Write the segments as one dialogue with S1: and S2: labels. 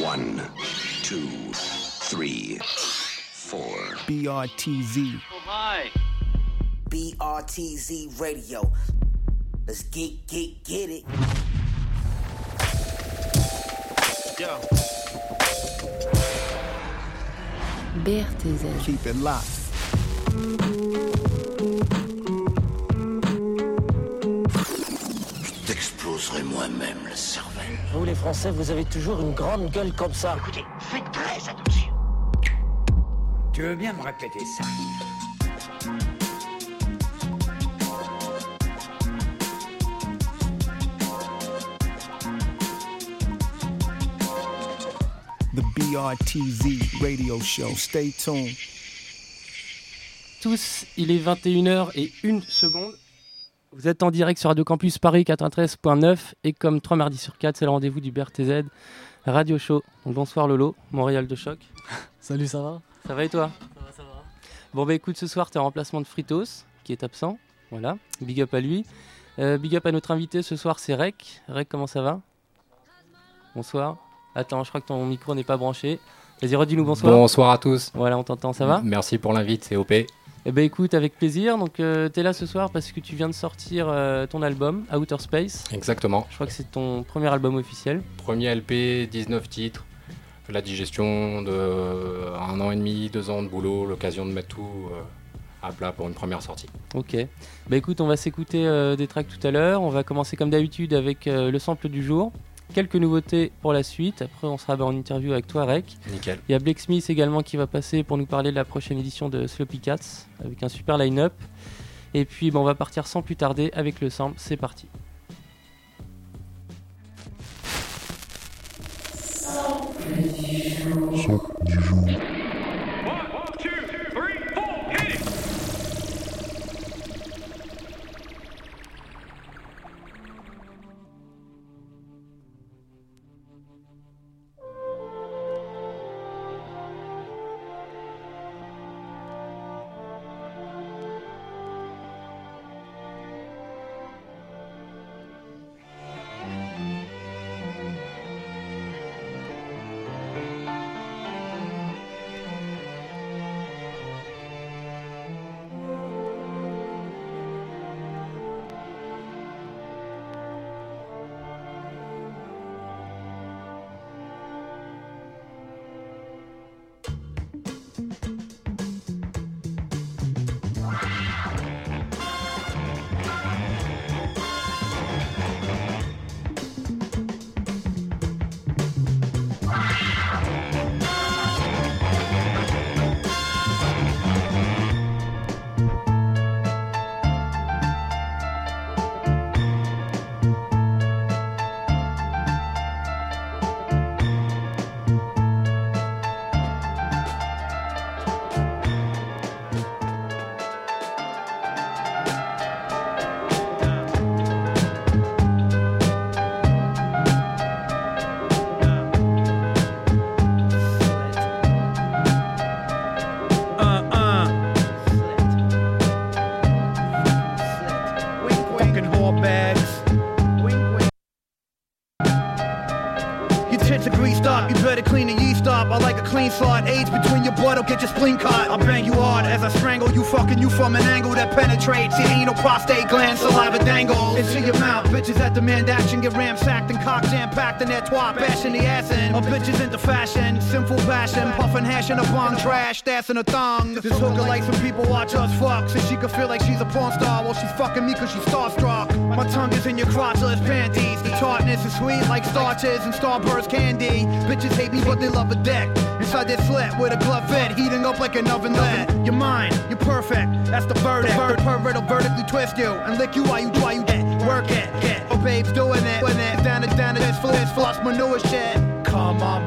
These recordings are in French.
S1: One, two, three, four.
S2: BRTZ.
S3: Oh, hi.
S4: BRTZ Radio. Let's get, get, get it.
S3: Yo.
S5: BRTZ.
S2: Keep it locked.
S1: Moi-même le cervelle.
S6: Vous les Français, vous avez toujours une grande gueule comme ça.
S1: Écoutez, faites très attention.
S7: Tu veux bien me répéter ça?
S2: The BRTZ radio show. Stay tuned.
S8: tous, il est 21h et 1 seconde. Vous êtes en direct sur Radio Campus Paris 93.9 et comme 3 mardis sur 4, c'est le rendez-vous du BRTZ Radio Show. Donc bonsoir Lolo, Montréal de choc.
S9: Salut, ça va?
S8: Ça va et toi?
S9: Ça va, ça va.
S8: Bon bah écoute, ce soir, tu es en remplacement de Fritos, qui est absent. Voilà, big up à lui. Euh, big up à notre invité ce soir, c'est Rec. Rec, comment ça va? Bonsoir. Attends, je crois que ton micro n'est pas branché. Vas-y, redis-nous bonsoir.
S10: Bonsoir à tous.
S8: Voilà, on t'entend, ça va?
S10: Merci pour l'invite, c'est OP.
S8: Eh ben écoute, avec plaisir. Donc tu t'es là ce soir parce que tu viens de sortir euh, ton album Outer Space.
S10: Exactement.
S8: Je crois que c'est ton premier album officiel.
S10: Premier LP, 19 titres. La digestion de un an et demi, deux ans de boulot, l'occasion de mettre tout euh, à plat pour une première sortie.
S8: Ok. Bah écoute, on va s'écouter euh, des tracks tout à l'heure. On va commencer comme d'habitude avec euh, le sample du jour. Quelques nouveautés pour la suite. Après, on sera en interview avec toi, Rec.
S10: Nickel.
S8: Il y a Blake Smith également qui va passer pour nous parler de la prochaine édition de Sloppy Cats avec un super line-up. Et puis, bah, on va partir sans plus tarder avec le sample. C'est parti.
S11: Fucking clean slot, AIDS between your blood, will get your spleen cut. I'll bang you hard as I strangle you, fucking you from an angle that penetrates your anal prostate gland, saliva dangle. Into your mouth, bitches that demand action get ramsacked and cock jam packed in their twat, bashing the ass in. Of bitches into fashion, sinful passion, puffing hash in a bong trash, in a thong. This hooker like some people watch us fuck, so she can feel like she's a porn star while she's fucking me cause she's starstruck. My tongue is in your crotchless panties, the tartness is sweet like starches and starburst candy. Bitches hate me but they love a dick. Inside this slit with a glove fit, heating up like an oven lid. You're mine, you're perfect, that's the verdict. The pervert will vertically twist you and lick you while you while you dead. Work it, get. Oh, babes doing it, doing it. Down to down to this fliss, floss manure shit. Come on,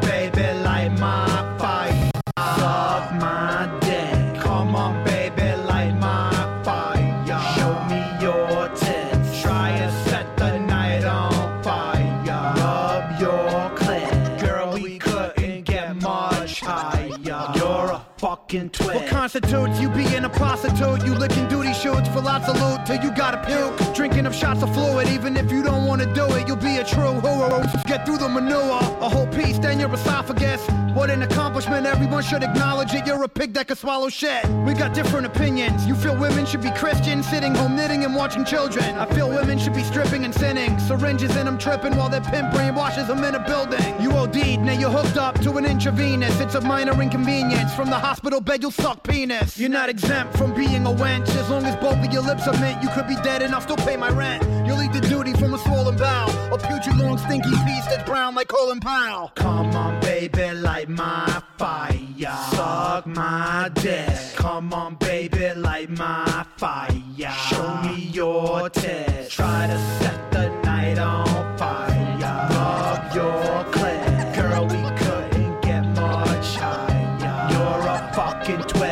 S11: What constitutes you being a prostitute? You licking duty shoots for lots of loot till you gotta puke. Drinking give shots of fluid, even if you don't wanna do it, you'll be a true hero. Through the manure, a whole piece, then your esophagus. What an accomplishment, everyone should acknowledge it. You're a pig that can swallow shit. We got different opinions. You feel women should be Christian, sitting home knitting and watching children. I feel women should be stripping and sinning. Syringes in them tripping while their pimp brainwashes them in a building. You OD'd, now you're hooked up to an intravenous. It's a minor inconvenience. From the hospital bed, you'll suck penis. You're not exempt from being a wench. As long as both of your lips are mint, you could be dead and I'll still pay my rent. You'll eat the duty from a swollen bowel. A putrid long stinky piece that's brown like Colin Powell. Come on, baby, light my fire. Suck my dick. Come on, baby, light my fire. Show me your tits. Try to set the night on fire. Rub your clit. Girl, we couldn't get much higher. You're a fucking twit.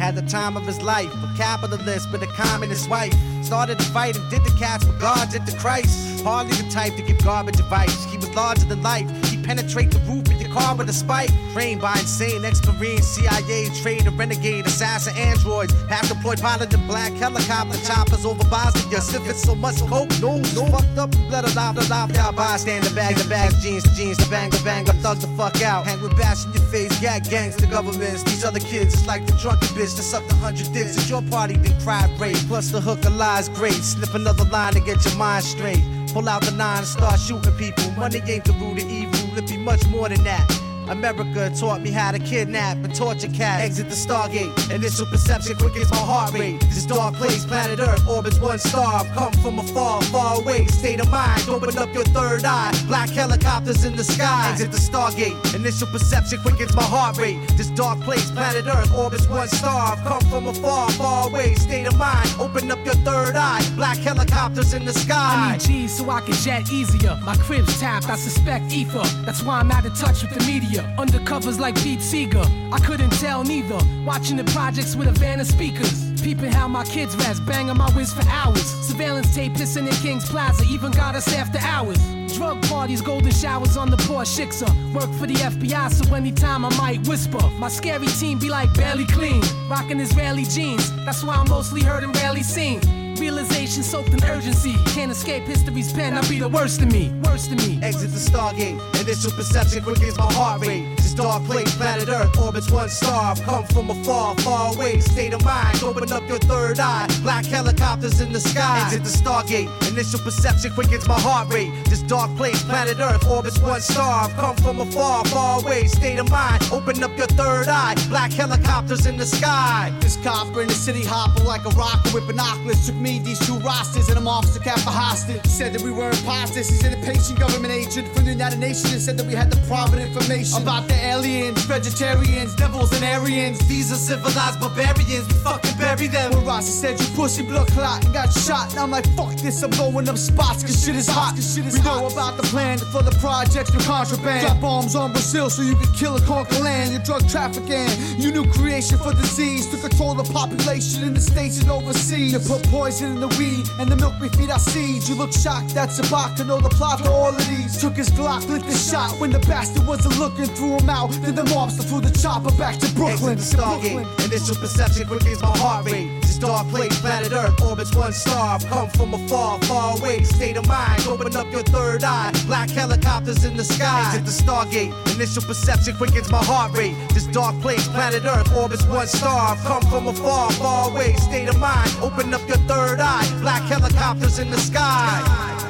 S9: Had the time of his life, a capitalist with a communist wife. Started to fight and did the cats guards at the Christ. Hardly the type to give garbage advice. He was larger than life. He penetrate the roof of your car with a spike. Trained by insane ex-marine, CIA, trader, renegade, assassin, androids. Half deployed pilot in black helicopter choppers over Bosnia. Sniffing so much coke, no, no. Fucked up and blood alive, alive. Y'all bystander bag, the bags, jeans, the jeans, the bang, the bang, the thug the fuck out. Hang with bash in your face, gag gangs, the governments. These other kids, it's like the drunken bitch that sucked a hundred dicks. It's your party, then cried rape. Plus the hook of lies, great. Slip another line to get your mind straight. Pull out the nine and start shooting people. Money ain't the root of evil, it be much more than that. America taught me how to kidnap and torture cats. Exit the Stargate. Initial perception quick as my heart rate. This dark place, planet Earth, orbits one star. I've come from afar, far away. State of mind, open up your third eye. Black helicopters in the sky. Exit the Stargate. Initial perception quick as my heart rate. This dark place, planet Earth, orbits one star. I've come from afar, far away. State of mind, open up your third eye. Black helicopters in the sky.
S12: I need G's so I can jet easier. My crib's tapped, I suspect ether. That's why I'm out of touch with the media. Undercovers like Pete Seeger. I couldn't tell neither. Watching the projects with a van of speakers. Peeping how my kids rest, banging my whiz for hours. Surveillance tape pissing in King's Plaza, even got us after hours. Drug parties, golden showers on the poor Shixer. Work for the FBI, so anytime I might whisper. My scary team be like barely clean, rocking Israeli jeans. That's why I'm mostly heard and rarely seen. Realization soaked in urgency. Can't escape history's pen. I'll be the worst of me. Worst of me.
S9: Exit the Stargate. Initial perception quick as my heart rate. This dark place, planet Earth, orbits one star. I've come from afar, far away. State of mind, open up your third eye. Black helicopters in the sky. Exit the Stargate. Initial perception quickens my heart rate. This dark place, planet Earth, orbits one star. I've come from afar, far away. State of mind, open up your third eye. Black helicopters in the sky.
S13: This copper in the city hopper like a rocket with binoculars. Took me, these two rosters, and an officer kept for hostage. Said that we were imposters. He's an impatient government agent from the United Nations and said that we had the private information about the aliens, vegetarians, devils, and Aryans.
S9: These are civilized barbarians. We fucking bury them.
S13: When Rossi said you pussy blood clot and got shot, and I'm like, fuck this, I'm blowing up spots, cause shit is hot. Cause shit is we know about the plan for the projects for contraband. Drop bombs on Brazil so you can kill and conquer land. Your drug trafficking, you new creation for disease to control the population in the states and overseas. You put poison in the weed and the milk we feed our seeds. You look shocked, that's a bot to know the plot for all of these. Took his Glock, lit the shot when the bastard wasn't looking, threw him out. Then the mobster threw the chopper back to Brooklyn.
S9: Exit the Stargate. Initial perception quick as my heart rate. This dark place, planet Earth, orbits one star. I've come from afar, far away. State of mind, open up your third eye. Black helicopters in the sky. Exit the Stargate. Initial perception quickens my heart rate. This dark place, planet Earth, orbits one star. I've come from afar, far away. State of mind, open up your third eye. Black helicopters in the sky.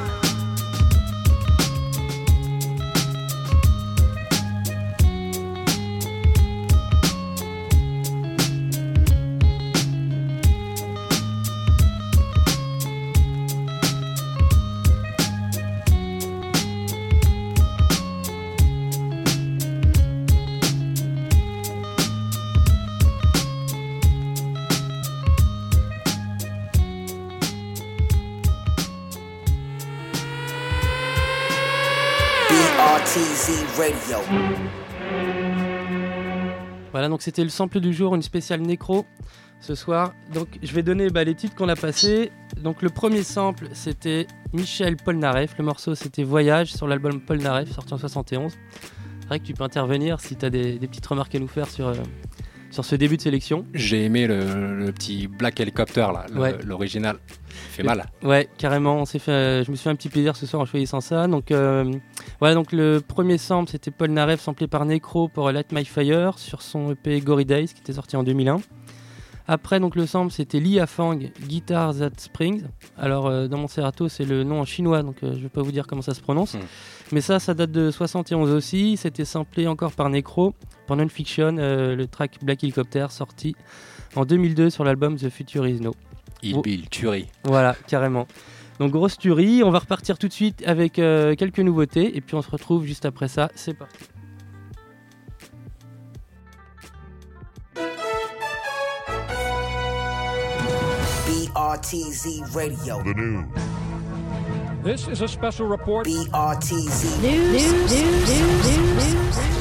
S8: Voilà, donc c'était le sample du jour, une spéciale nécro ce soir. Donc je vais donner bah, les titres qu'on a passés. Donc le premier sample, c'était Michel Polnareff. Le morceau, c'était Voyage sur l'album Polnareff, sorti en 71. C'est vrai que tu peux intervenir si tu as des, des petites remarques à nous faire sur, euh, sur ce début de sélection.
S10: J'ai aimé le, le petit Black Helicopter, là,
S8: Ouais.
S10: l'original. Fait mal.
S8: Ouais, carrément. On s'est fait, euh, je me suis fait un petit plaisir ce soir en choisissant ça. Donc, euh, voilà, donc le premier sample, c'était Paul Narev, samplé par Necro pour Light My Fire sur son EP Gory Days, qui était sorti en 2001. Après, donc le sample, c'était Li Fang, Guitar That Springs. Alors, euh, dans mon Serato, c'est le nom en chinois, donc euh, je vais pas vous dire comment ça se prononce. Mais ça, ça date de 71 aussi. C'était samplé encore par Necro pour Non-Fiction, euh, le track Black Helicopter, sorti en 2002 sur l'album The Future Is No.
S10: Il
S8: Oh.
S10: Bill, tuerie.
S8: Voilà, carrément. Donc grosse tuerie, on va repartir tout de suite avec euh, quelques nouveautés et puis on se retrouve juste après ça. C'est parti.
S4: BRTZ Radio.
S14: The news.
S15: This is a special report.
S4: BRTZ
S5: News, news, news, news.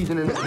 S4: reasoning.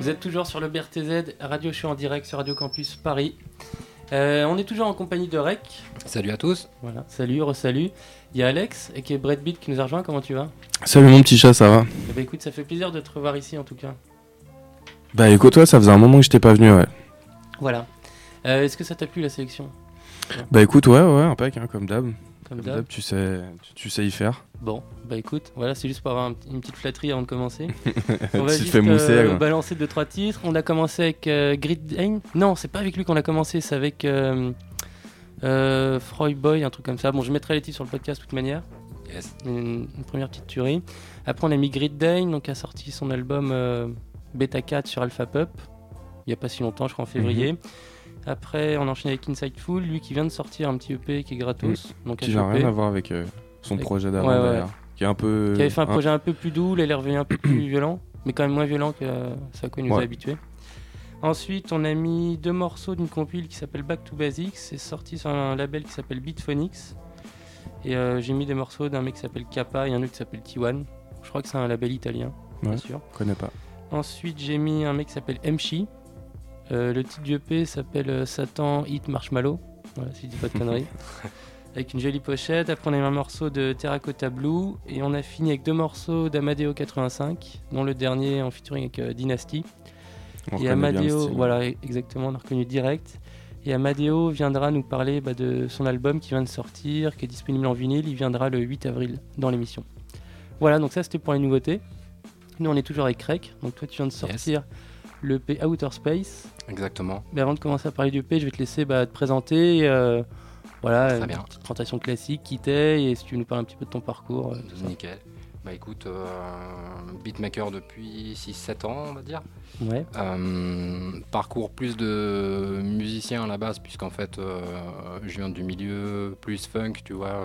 S8: Vous êtes toujours sur le BRTZ, radio show en direct sur Radio Campus Paris. Euh, on est toujours en compagnie de Rec.
S10: Salut à tous.
S8: Voilà, salut, re-salut. Il y a Alex et qui est Brad Beat qui nous a rejoint. Comment tu vas?
S16: Salut mon petit chat, ça va?
S8: Eh ben, écoute, ça fait plaisir de te revoir ici en tout cas.
S16: Bah écoute, toi, ça faisait un moment que j'étais pas venu, ouais.
S8: Voilà. Euh, Est-ce que ça t'a plu la sélection?
S16: Bah écoute, ouais, ouais, impec, hein, comme d'hab.
S8: Comme d'hab.
S16: tu sais, tu, tu sais y faire.
S8: Bon, bah écoute, voilà, c'est juste pour avoir un une petite flatterie avant de commencer.
S16: Tu
S8: On va
S16: te
S8: juste
S16: fais mousser,
S8: euh, balancer deux trois titres. On a commencé avec euh, Grid Dane. Non, c'est pas avec lui qu'on a commencé, c'est avec euh, euh, Freud Boy, un truc comme ça. Bon, je mettrai les titres sur le podcast de toute manière.
S10: Yes.
S8: Une, une première petite tuerie. Après, on a mis Grid Dane, donc a sorti son album euh, Beta 4 sur Alpha Pup. Il y a pas si longtemps, je crois en février.
S16: Mhm.
S8: Après, on enchaîne avec Insightful, lui qui vient de sortir un petit EP qui est gratos. Donc
S16: Qui n'a rien à voir avec euh, son
S8: Avec-
S16: projet d'avant
S8: Ouais, ouais.
S16: Qui est un peu.
S8: Qui avait fait un projet un peu plus doux, là il est revenu un peu plus violent, mais quand même moins violent que quoi il nous a
S16: Ouais.
S8: habitués. Ensuite, on a mis deux morceaux d'une compile qui s'appelle Back to Basics. C'est sorti sur un label qui s'appelle Beatphonics. Et euh, j'ai mis des morceaux d'un mec qui s'appelle Kappa et un autre qui s'appelle T1. Je crois que c'est un label italien, bien sûr.
S16: connais pas.
S8: Ensuite, j'ai mis un mec qui s'appelle Mchi. Euh, le titre du EP s'appelle euh, Satan Hit Marshmallow. Voilà, si je dis pas de conneries. Avec une jolie pochette. Après, on a eu un morceau de Terracotta Blue. Et on a fini avec deux morceaux d'Amadeo 85, dont le dernier en featuring avec euh, Dynasty.
S16: On
S8: et Amadeo, voilà, exactement, on a reconnu direct. Et Amadeo viendra nous parler bah, de son album qui vient de sortir, qui est disponible en vinyle. Il viendra le 8 avril dans l'émission. Voilà, donc ça c'était pour les nouveautés. Nous on est toujours avec Rec. Donc toi tu viens de sortir le P Outer Space.
S10: Exactement.
S8: Mais avant de commencer à parler du P, je vais te laisser bah, te présenter. euh, voilà,
S10: Très
S8: une
S10: bien.
S8: petite présentation classique, qui t'es, et si tu nous parler un petit peu de ton parcours. euh, tout ça.
S10: Nickel. Bah écoute, euh, beatmaker depuis 6-7 ans, on va dire.
S8: Ouais.
S10: Euh, parcours plus de musicien à la base, puisqu'en fait, euh, je viens du milieu plus funk, tu vois, euh,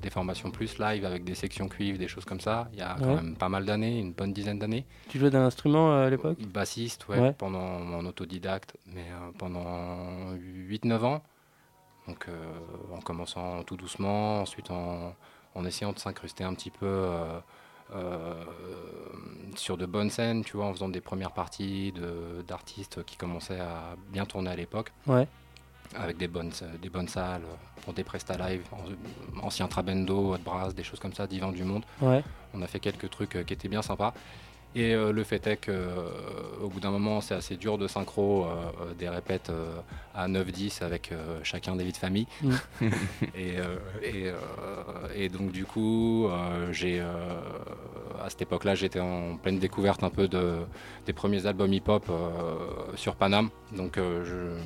S10: des formations plus live avec des sections cuivres, des choses comme ça. Il y a quand même pas mal d'années, une bonne dizaine d'années.
S8: Tu jouais d'un instrument euh, à l'époque?
S10: Bassiste, ouais,
S8: Ouais.
S10: pendant mon autodidacte, mais euh, pendant 8-9 ans. Donc euh, en commençant tout doucement, ensuite en, en essayant de s'incruster un petit peu euh, euh, sur de bonnes scènes, tu vois, en faisant des premières parties d'artistes qui commençaient à bien tourner à l'époque.
S8: Ouais.
S10: Avec des bonnes, des bonnes salles, pour des prestats live, en- ancien Trabendo, Hot Brass, des choses comme ça, Divan du Monde.
S8: Ouais.
S10: On a fait quelques trucs qui étaient bien sympas. Et euh, le fait est que euh, au bout d'un moment, c'est assez dur de synchro euh, des répètes à 9-10 avec chacun des vies de famille.
S8: Mm.
S10: et, et, et donc du coup, j'ai à cette époque-là, j'étais en pleine découverte un peu de, des premiers albums hip-hop sur Paname. Donc je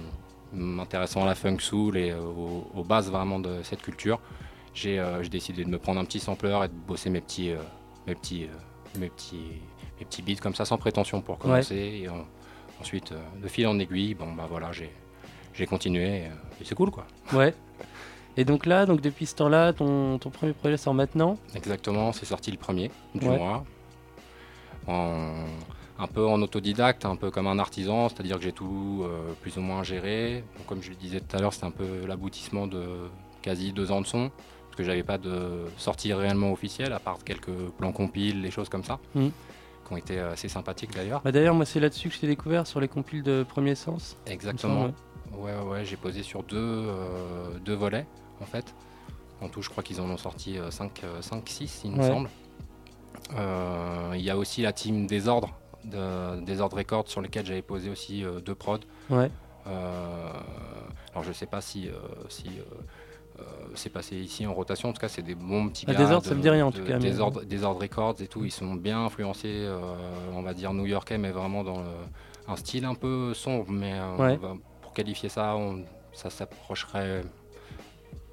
S10: m'intéressant à la funk soul et aux, aux bases vraiment de cette culture, j'ai décidé de me prendre un petit sampler et de bosser mes petits, mes petits, mes petits, mes petits beats comme ça sans prétention pour commencer. Et en- ensuite, euh, de fil en aiguille, bon bah voilà, j'ai j'ai continué et, euh, et c'est cool quoi.
S8: Ouais. Et donc là, donc depuis ce temps-là, ton, ton premier projet sort maintenant?
S10: Exactement, c'est sorti le premier du
S8: Ouais.
S10: mois. En- un peu en autodidacte, un peu comme un artisan, c'est-à-dire que j'ai tout euh, plus ou moins géré. Donc, comme je le disais tout à l'heure, c'est un peu l'aboutissement de quasi deux ans de son, parce que j'avais pas de sortie réellement officielle, à part quelques plans compiles, des choses comme ça,
S8: Mhm.
S10: Qui ont été assez sympathiques d'ailleurs.
S8: Bah D'ailleurs, moi c'est là-dessus que je t'ai découvert sur les compiles de Premier Sens.
S10: Exactement. Ouais, ouais, ouais, j'ai posé sur deux, euh, deux volets, en fait. En tout, je crois qu'ils en ont sorti 5-6, il me semble. Euh, Il y a aussi la team Désordre, de, Désordre Records, sur lesquels j'avais posé aussi euh, deux prods.
S8: Ouais.
S10: Euh, alors, je sais pas si, euh, si euh, euh, c'est passé ici en rotation. En tout cas, c'est des bons petits
S8: Ah,
S10: gars.
S8: Désordre, ça me dit rien, en tout cas, mais-
S10: Désordre, Désordre Records et tout, ils sont bien influencés, euh, on va dire new-yorkais, mais vraiment dans le- un style un peu sombre. Mais euh,
S8: Ouais.
S10: pour qualifier ça, on- ça s'approcherait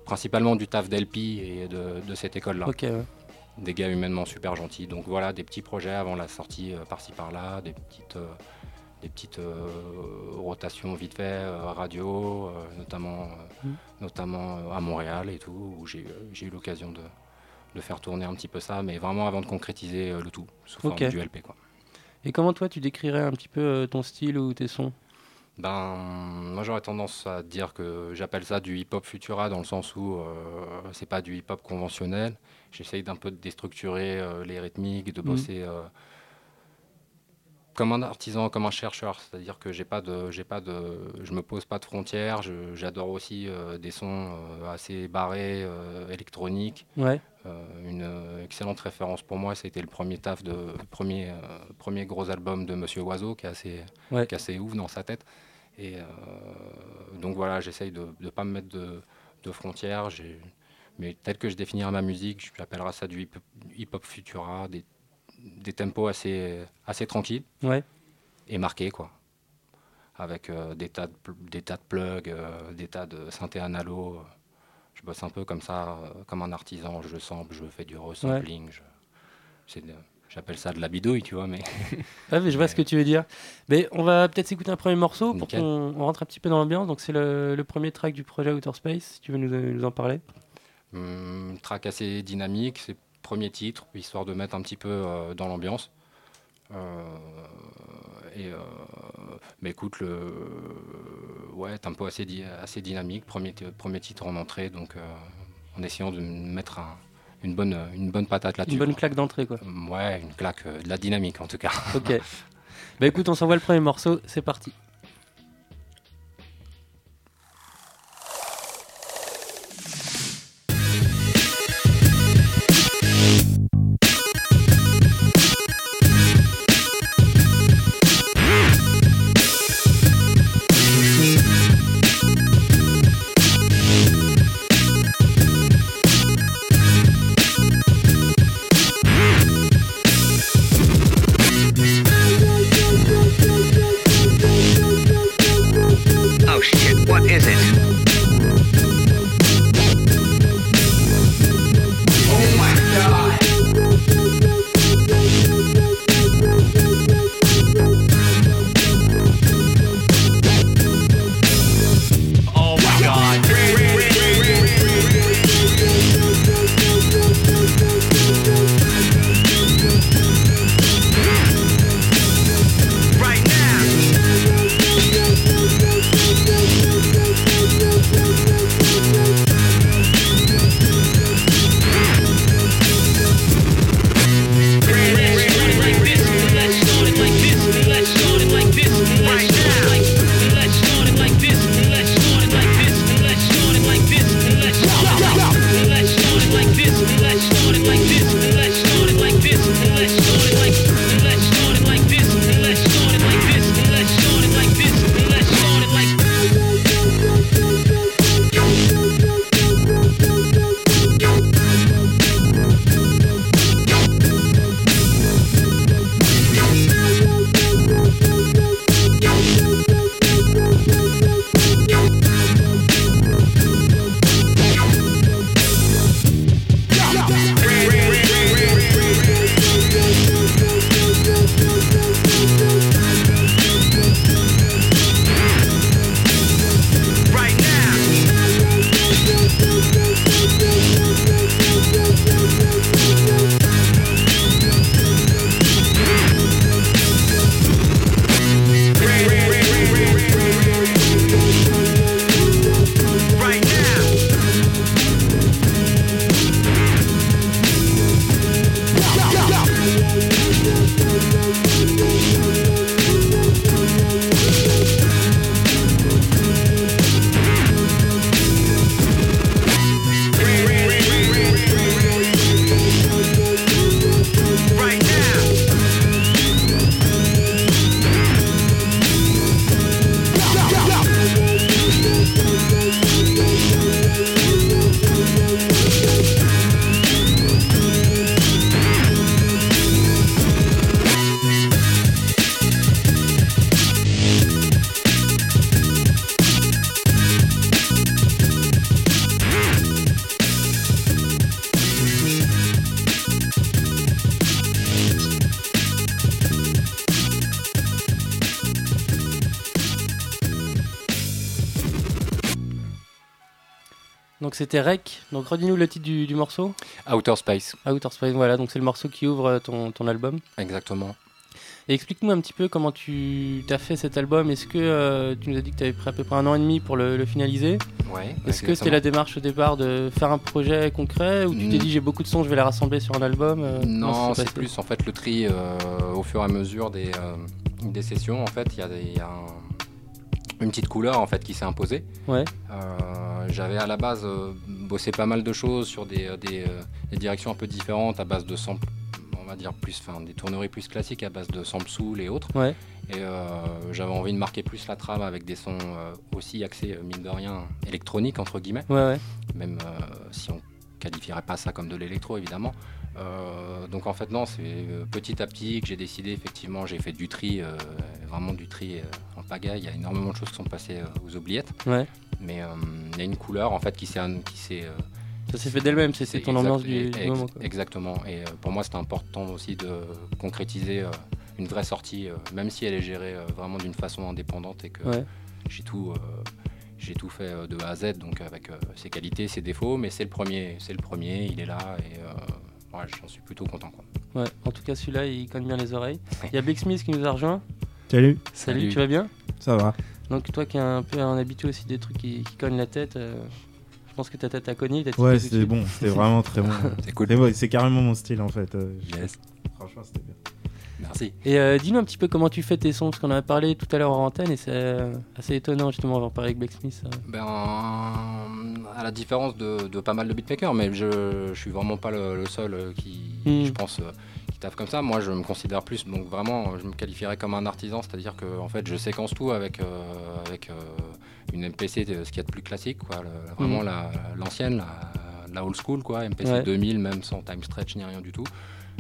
S10: principalement du taf d'LP et de, de cette école-là.
S8: Ok, ouais.
S10: Des gars humainement super gentils. Donc voilà, des petits projets avant la sortie euh, par-ci par-là, des petites, euh, des petites euh, rotations vite fait, euh, radio, euh, notamment,
S8: Mm.
S10: notamment à Montréal et tout, où j'ai eu l'occasion de, de faire tourner un petit peu ça, mais vraiment avant de concrétiser le tout, sous forme
S8: Ok.
S10: du LP. Quoi.
S8: Et comment toi tu décrirais un petit peu ton style ou tes sons?
S10: Ben, moi j'aurais tendance à dire que j'appelle ça du hip-hop futura dans le sens où c'est pas du hip-hop conventionnel. J'essaye d'un peu de déstructurer les rythmiques, de
S8: Mhm.
S10: bosser comme un artisan, comme un chercheur. C'est-à-dire que j'ai pas de, j'ai pas de, je me pose pas de frontières. J'adore aussi euh, des sons euh, assez barrés, euh, électroniques.
S8: Ouais.
S10: Une excellente référence pour moi, c'était le premier taf de le premier premier gros album de Monsieur Oiseau, qui est assez
S8: Ouais.
S10: qui est assez ouf dans sa tête. Et donc voilà, j'essaye de ne pas me mettre de, de frontières. Mais tel que je définirais ma musique, j'appellerais ça du hip- hip-hop futura, des, des tempos assez, assez tranquilles
S8: Ouais.
S10: et marqués, quoi. Avec euh, des, tas de, des tas de plugs, euh, des tas de synthé analo. Je bosse un peu comme ça, euh, comme un artisan. Je sample, je fais du resampling. je- c'est de- J'appelle ça de la bidouille, tu vois, mais...
S8: Ouais, mais je vois ce que tu veux dire. Mais on va peut-être s'écouter un premier morceau pour qu'on on rentre un petit peu dans l'ambiance. Donc c'est le, le premier track du projet Outer Space, si tu veux nous, nous en parler.
S10: Hum, track assez dynamique, c'est premier titre, histoire de mettre un petit peu euh, dans l'ambiance. Euh, et euh, mais écoute, le ouais, assez, di- assez dynamique, premier, premier titre en entrée, donc en essayant de mettre un- une, bonne, une bonne patate là-dessus.
S8: Une bonne claque d'entrée, quoi.
S10: Ouais, une claque, euh, de la dynamique en tout cas.
S8: Ok. bah écoute, on s'envoie le premier morceau, c'est parti. C'était Rec. Donc redis-nous le titre du, du morceau.
S10: Outer Space.
S8: Outer Space, voilà. Donc c'est le morceau qui ouvre euh, ton, ton album.
S10: Exactement.
S8: Et explique-nous un petit peu comment tu as fait cet album. Est-ce que euh, tu nous as dit que tu avais pris à peu près un an et demi pour le, le finaliser?
S10: Ouais,
S8: Est-ce que c'était la démarche au départ de faire un projet concret ou tu t'es
S10: Mm.
S8: dit j'ai beaucoup de sons, je vais les rassembler sur un album euh,
S10: Non, c'est plus en fait le tri euh, au fur et à mesure des, des sessions. En fait, il y y a un- une petite couleur en fait qui s'est imposée.
S8: Ouais.
S10: Euh, J'avais à la base euh, bossé pas mal de choses sur des, euh, des, euh, des directions un peu différentes à base de samples, on va dire plus, enfin des tourneries plus classiques à base de samples soul et autres.
S8: Ouais.
S10: Et j'avais envie de marquer plus la trame avec des sons aussi axés mine de rien électroniques entre guillemets.
S8: Ouais.
S10: Même si on qualifierait pas ça comme de l'électro évidemment. Euh, donc en fait non, c'est euh, petit à petit que j'ai décidé effectivement, j'ai fait du tri, euh, vraiment du tri euh, en pagaille. Il y a énormément de choses qui sont passées aux oubliettes.
S8: Ouais.
S10: Mais il y a une couleur en fait qui s'est
S8: Ça s'est fait d'elle-même, c'était ton
S10: exact-
S8: ambiance du, du
S10: ex-
S8: moment. quoi.
S10: Exactement. Et pour moi, c'était important aussi de concrétiser une vraie sortie, même si elle est gérée vraiment d'une façon indépendante et que
S8: Ouais.
S10: j'ai tout, j'ai tout fait euh, de A à Z, donc avec euh, ses qualités, ses défauts. Mais c'est le premier, c'est le premier, il est là et euh, ouais, j'en suis plutôt content. Quoi.
S8: Ouais, en tout cas celui-là il cogne bien les oreilles. Il y a Big Smith qui nous a rejoint.
S17: Salut.
S8: Salut,
S10: Salut.
S8: tu vas bien?
S17: Ça va.
S8: Donc toi qui es un peu un habitué aussi des trucs qui, qui cognent la tête, euh, je pense que ta tête a cogné. t'as
S17: Ouais, c'était bon, c'était vraiment très bon.
S10: C'est cool.
S17: Carrément mon style en fait.
S10: Yes.
S17: Franchement, c'était bien.
S10: Merci.
S8: Et euh, dis-nous un petit peu comment tu fais tes sons, parce qu'on en a parlé tout à l'heure en antenne et c'est euh, assez étonnant justement, on va en parler avec Big Smith. euh.
S10: Ben, à la différence de, de pas mal de beatmakers, mais je, je suis vraiment pas le, le seul qui,
S8: Mm.
S10: je pense, qui taffe comme ça. Moi, je me considère plus, donc vraiment, je me qualifierais comme un artisan, c'est-à-dire que en fait, je séquence tout avec, euh, avec euh, une MPC, de- ce qu'il y a de plus classique, quoi, le- vraiment
S8: Mm.
S10: la- l'ancienne, la, la old school, quoi, MPC
S8: Ouais.
S10: 2000, même sans time stretch ni rien du tout.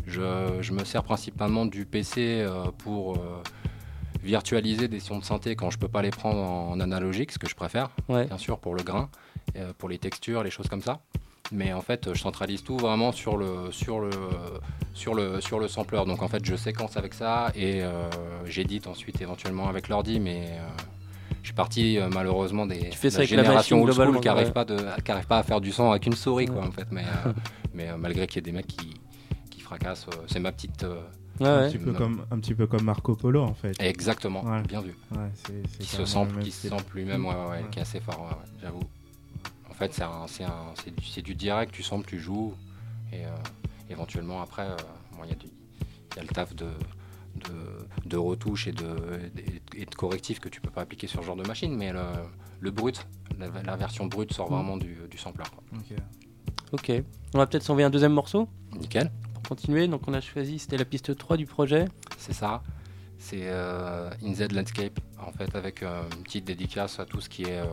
S10: Je, je me sers principalement du PC euh, pour euh, virtualiser des sons de synthé quand je peux pas les prendre en analogique, ce que je préfère,
S8: Ouais.
S10: bien sûr pour le grain, euh, pour les textures, les choses comme ça. Mais en fait, je centralise tout vraiment sur le sur le sur le sur le sampler. Donc en fait, je séquence avec ça et euh, j'édite ensuite éventuellement avec l'ordi, mais euh, je suis parti euh, malheureusement des
S8: fais ça
S10: de la
S8: avec la
S10: génération
S8: machine
S10: old school qui n'arrive
S8: ouais.
S10: pas de qui arrive pas à faire du son avec une souris quoi en fait. Mais mais malgré qu'il y ait des mecs qui euh, c'est ma petite euh,
S8: Ouais,
S17: un,
S8: ouais.
S17: petit peu comme, un petit peu comme Marco Polo en fait.
S10: Exactement,
S17: Ouais.
S10: bien vu.
S17: Ouais, c'est- c'est
S10: Qui se
S17: même
S10: qui se sample lui-même, ouais, ouais, ouais,
S17: Ouais.
S10: qui est assez fort, ouais, ouais, j'avoue. En fait, c'est un, c'est un, c'est du, c'est du direct, tu samples, tu joues, et euh, éventuellement après, euh, bon, il y, il y a le taf de, de, de retouches et de, et de correctifs que tu peux pas appliquer sur ce genre de machine, mais le, le brut, la, la version brute sort
S8: Mm.
S10: vraiment du, du sampler. quoi.
S17: Ok.
S8: Ok, on va peut-être s'envoyer un deuxième morceau?
S10: Nickel.
S8: Continuer. Donc on a choisi, c'était la piste 3 du projet.
S10: C'est ça. C'est euh, In Z Landscape, en fait, avec euh, une petite dédicace à tout ce qui est euh,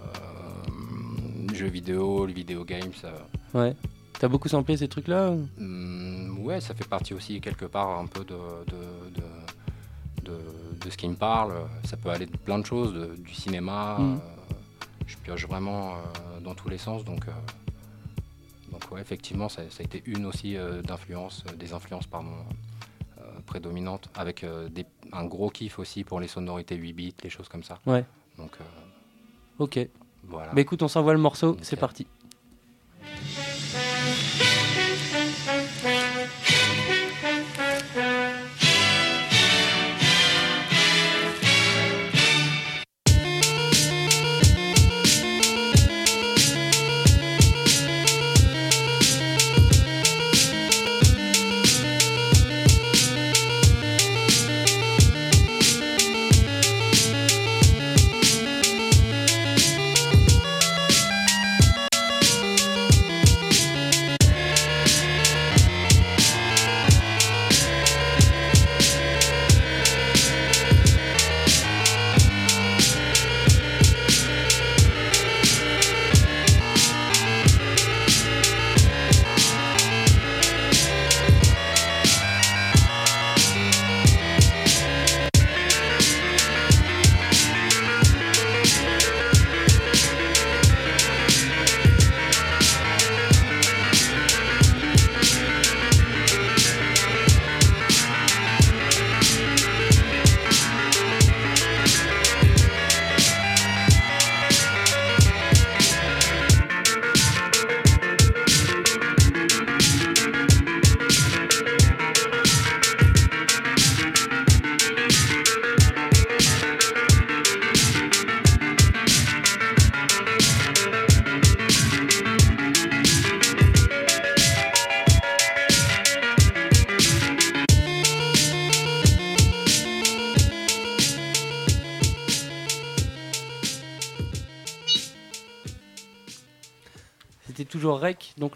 S10: euh, jeux vidéo, les vidéo games.
S8: Ouais. T'as beaucoup samplé ces trucs-là
S10: Hum, ouais, ça fait partie aussi quelque part un peu de, de, de, de- de ce qui me parle. Ça peut aller de plein de choses, du cinéma.
S8: Mm.
S10: je pioche vraiment dans tous les sens, donc. Donc ouais, effectivement, ça, ça a été une aussi euh, d'influence, euh, des influences pardon, euh, prédominantes, avec des- un gros kiff aussi pour les sonorités 8 bits, les choses comme ça.
S8: Ouais.
S10: Donc euh,
S8: Ok.
S10: voilà.
S8: Bah écoute, on s'envoie le morceau, c'est parti.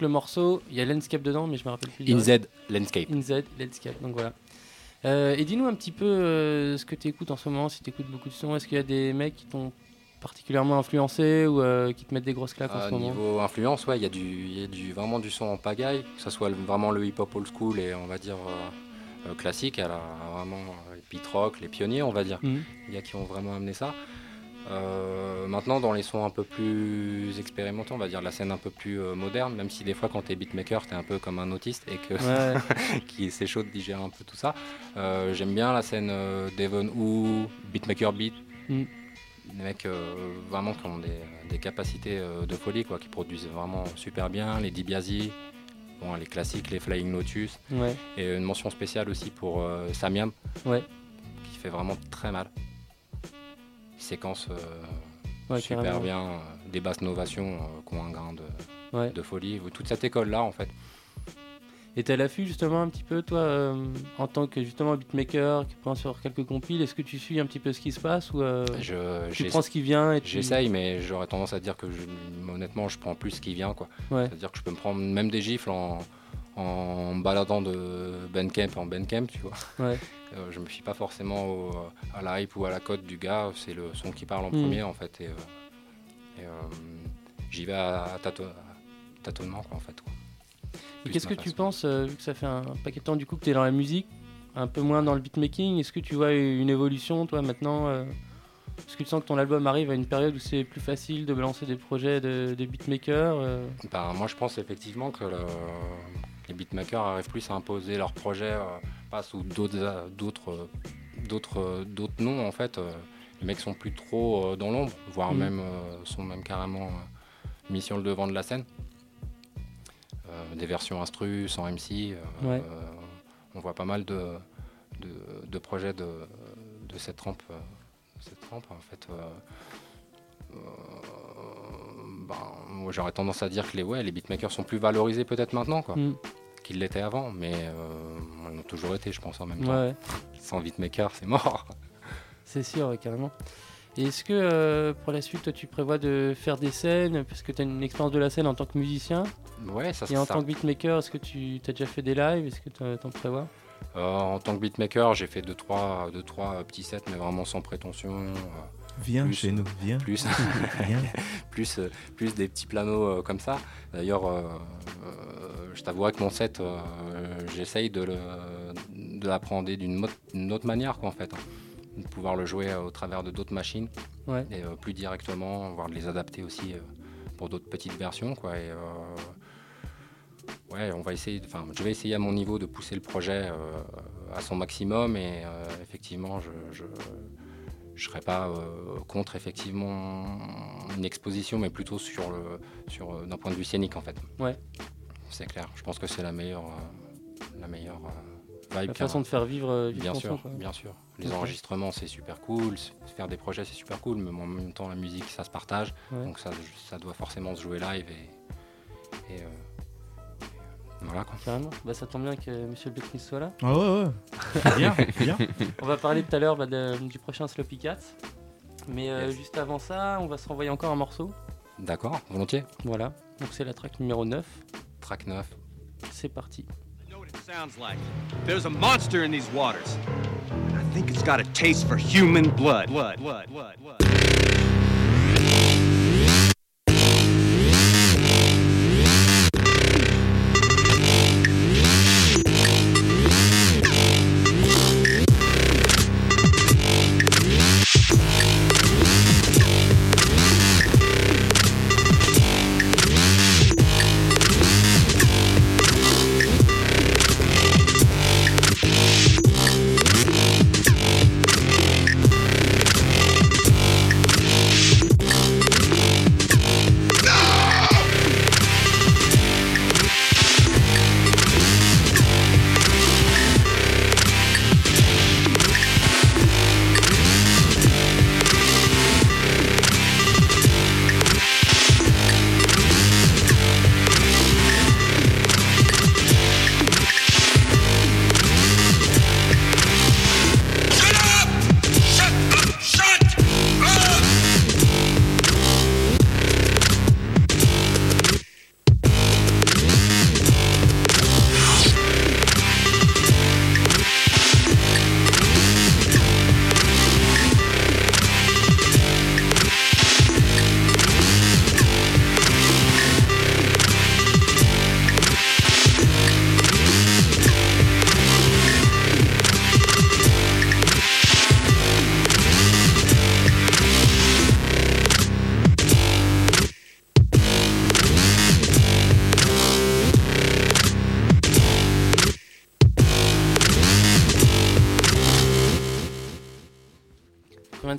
S8: Le morceau, il y a Landscape dedans, mais je me rappelle plus.
S10: In. Z Landscape.
S8: In Z Landscape, donc voilà. Euh, et dis-nous un petit peu euh, ce que tu écoutes en ce moment, si tu écoutes beaucoup de sons. Est-ce qu'il y a des mecs qui t'ont particulièrement influencé ou euh, qui te mettent des grosses claques en ce moment?
S10: niveau influence, ouais, il y a, du, y a du, vraiment du son en pagaille, que ce soit le- vraiment le hip-hop old school et on va dire classique, a vraiment les beat rock, les pionniers, on va dire. Il y a qui ont vraiment amené ça. Euh, maintenant, dans les sons un peu plus expérimentaux, on va dire la scène un peu plus euh, moderne, même si des fois, quand t'es beatmaker, t'es un peu comme un autiste et que
S8: Ouais.
S10: qui c'est chaud de digérer un peu tout ça. Euh, J'aime bien la scène Devon ou Beatmaker Beat.
S8: Mm.
S10: Des mecs vraiment qui ont des, des capacités de folie, quoi, qui produisent vraiment super bien. Les DiBiase, bon, les classiques, les Flying Lotus.
S8: Ouais.
S10: Et une mention spéciale aussi pour Samiam,
S8: Ouais.
S10: qui fait vraiment très mal. Séquence euh,
S8: Ouais,
S10: super
S8: carrément.
S10: bien, euh, des basses novations euh, qui ont un grain de,
S8: Ouais.
S10: de folie. Toute cette école-là, en fait.
S8: Et t'es à l'affût justement un petit peu, toi, euh, en tant que justement beatmaker qui prend sur quelques compiles, est-ce que tu suis un petit peu ce qui se passe ou euh,
S10: Je-
S8: tu prends ce qui vient et tu...
S10: J'essaye, mais j'aurais tendance à dire que je- honnêtement, je prends plus ce qui vient. quoi.
S8: Ouais.
S10: C'est-à-dire que je peux me prendre même des gifles en, en baladant de Bandcamp en Bandcamp, tu vois.
S8: Ouais.
S10: Euh, je me fie pas forcément au- à la hype ou à la cote du gars, c'est le son qui parle en
S8: Mm.
S10: premier en fait. Et, euh, et, euh, j'y vais à, tâto- à tâtonnement quoi, en fait. quoi.
S8: Et
S10: Plus
S8: qu'est-ce que tu penses, euh, vu que ça fait un paquet de temps du coup que tu es dans la musique, un peu moins dans le beatmaking, est-ce que tu vois une évolution toi maintenant euh, Est-ce que tu sens que ton album arrive à une période où c'est plus facile de lancer des projets de, de beatmaker euh,
S10: Ben, moi, je pense effectivement que le- les beatmakers arrivent plus à imposer leurs projets, euh, pas sous d'autres, euh, d'autres, euh, d'autres, d'autres noms en fait. les mecs sont plus trop dans l'ombre, voire
S8: Mhm.
S10: même sont même carrément mis sur le devant de la scène. Des versions instru, sans MC.
S8: Ouais.
S10: on voit pas mal de, de, de projets de, de cette trempe. cette trempe en fait. euh, ben, moi, j'aurais tendance à dire que les, ouais, les beatmakers sont plus valorisés peut-être maintenant quoi,
S8: Mm.
S10: qu'ils l'étaient avant, mais euh, ils l'ont toujours été, je pense, en même temps.
S8: Ouais.
S10: Sans beatmaker, c'est mort.
S8: C'est sûr, carrément. Et est-ce que euh, pour la suite, toi, tu prévois de faire des scènes? Parce que tu as une expérience de la scène en tant que musicien.
S10: Ouais, ça
S8: Et en
S10: ça-
S8: tant que beatmaker, est-ce que tu as déjà fait des lives? Est-ce que tu t'en prévois?
S10: Euh, en tant que beatmaker, j'ai fait 2-3 deux, trois, deux, trois petits sets, mais vraiment sans prétention.
S17: Viens
S10: plus-
S17: chez nous, viens.
S10: Plus,
S17: Viens.
S10: plus, euh, plus des petits planos euh, comme ça. D'ailleurs, euh, je t'avouerai que mon set, euh, j'essaye de l'appréhender d'une autre manière, quoi, en fait. hein. De pouvoir le jouer euh, au travers de d'autres machines
S8: Ouais.
S10: et euh, plus directement, voire de les adapter aussi euh, pour d'autres petites versions, quoi. Et, euh, ouais, on va essayer. Enfin, je vais essayer à mon niveau de pousser le projet euh, à son maximum et euh, effectivement, je, je je serais pas euh, contre effectivement une exposition, mais plutôt sur le sur euh, d'un point de vue scénique en fait.
S8: Ouais.
S10: C'est clair. Je pense que c'est la meilleure euh, la meilleure euh, vibe.
S8: La façon de faire vivre, vivre
S10: bien sûr,
S8: quoi.
S10: bien sûr. Les enregistrements c'est super cool, faire des projets c'est super cool, mais en même temps la musique ça se partage,
S8: Ouais.
S10: donc ça ça doit forcément se jouer live et, et, voilà quoi.
S8: Carrément. Bah, ça tombe bien que Monsieur Becknis soit là.
S17: Ah ouais, ouais. Viens, viens.
S8: on va parler tout à l'heure bah, du prochain Sloppy Cat. Mais euh,
S10: Yes.
S8: juste avant ça, on va se renvoyer encore un morceau.
S10: D'accord, volontiers.
S8: Voilà. Donc c'est la track numéro 9.
S10: Track 9.
S8: C'est parti.
S3: know what it sounds like. There's a monster in these waters. And I think it's got a taste for human blood. Blood, blood, blood, blood.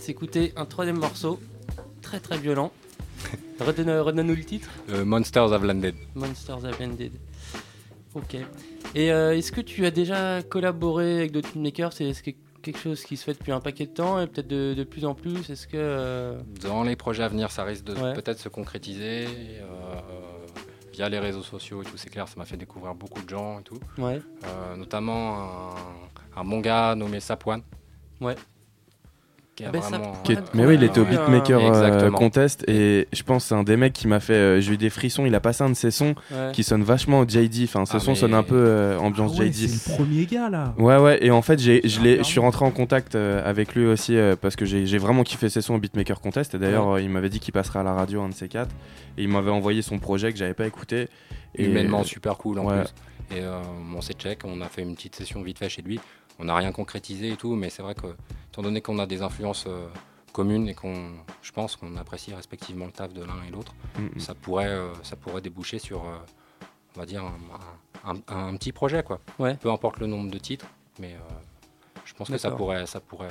S8: S'écouter un troisième morceau, très très violent. Redonne- Redonne-nous le titre
S10: Euh, Monsters Have Landed.
S8: Monsters Have Ended. Ok. Et euh, est-ce que tu as déjà collaboré avec d'autres filmmakers? C'est est-ce que quelque chose qui se fait depuis un paquet de temps et peut-être de, de plus en plus? Est-ce que. euh,
S10: Dans les projets à venir, ça risque de
S8: Ouais.
S10: peut-être se concrétiser. via les réseaux sociaux et tout, c'est clair, ça m'a fait découvrir beaucoup de gens et tout.
S8: Ouais.
S10: Euh, notamment un, gars nommé Sapwan.
S8: Ouais.
S10: Qui a
S8: Ah ben,
S10: vraiment...
S8: Sapwan.
S16: Qui est- Mais oui, il était au
S10: Ouais.
S16: Beatmaker euh. Contest et je pense que c'est un des mecs qui m'a fait. euh, J'ai eu des frissons. Il a passé un de ses sons
S17: Ouais.
S16: qui sonne vachement au JD. Enfin, ses
S10: Ah,
S16: sons
S10: mais-
S16: sonnent un peu euh, ambiance
S17: Ah ouais,
S16: JD.
S17: c'est le premier gars, là.
S16: Ouais, ouais. Et en fait, j'ai, je, l'ai- je suis rentré en contact euh, avec lui aussi euh, parce que j'ai, j'ai vraiment kiffé ses sons au Beatmaker Contest. Et d'ailleurs, euh, il m'avait dit qu'il passerait à la radio, un de ces quatre. Et il m'avait envoyé son projet que j'avais pas écouté. Et
S10: humainement super cool en
S16: Ouais.
S10: plus. Et euh, on s'est check, on a fait une petite session vite fait chez lui. On n'a rien concrétisé et tout, mais c'est vrai que, étant donné qu'on a des influences euh, communes et qu'on, je pense qu'on apprécie respectivement le taf de l'un et l'autre, ça pourrait, euh, ça pourrait déboucher sur, euh, on va dire, un, un- un petit projet quoi.
S8: Ouais.
S10: Peu importe le nombre de titres, mais je pense que ça pourrait, ça pourrait,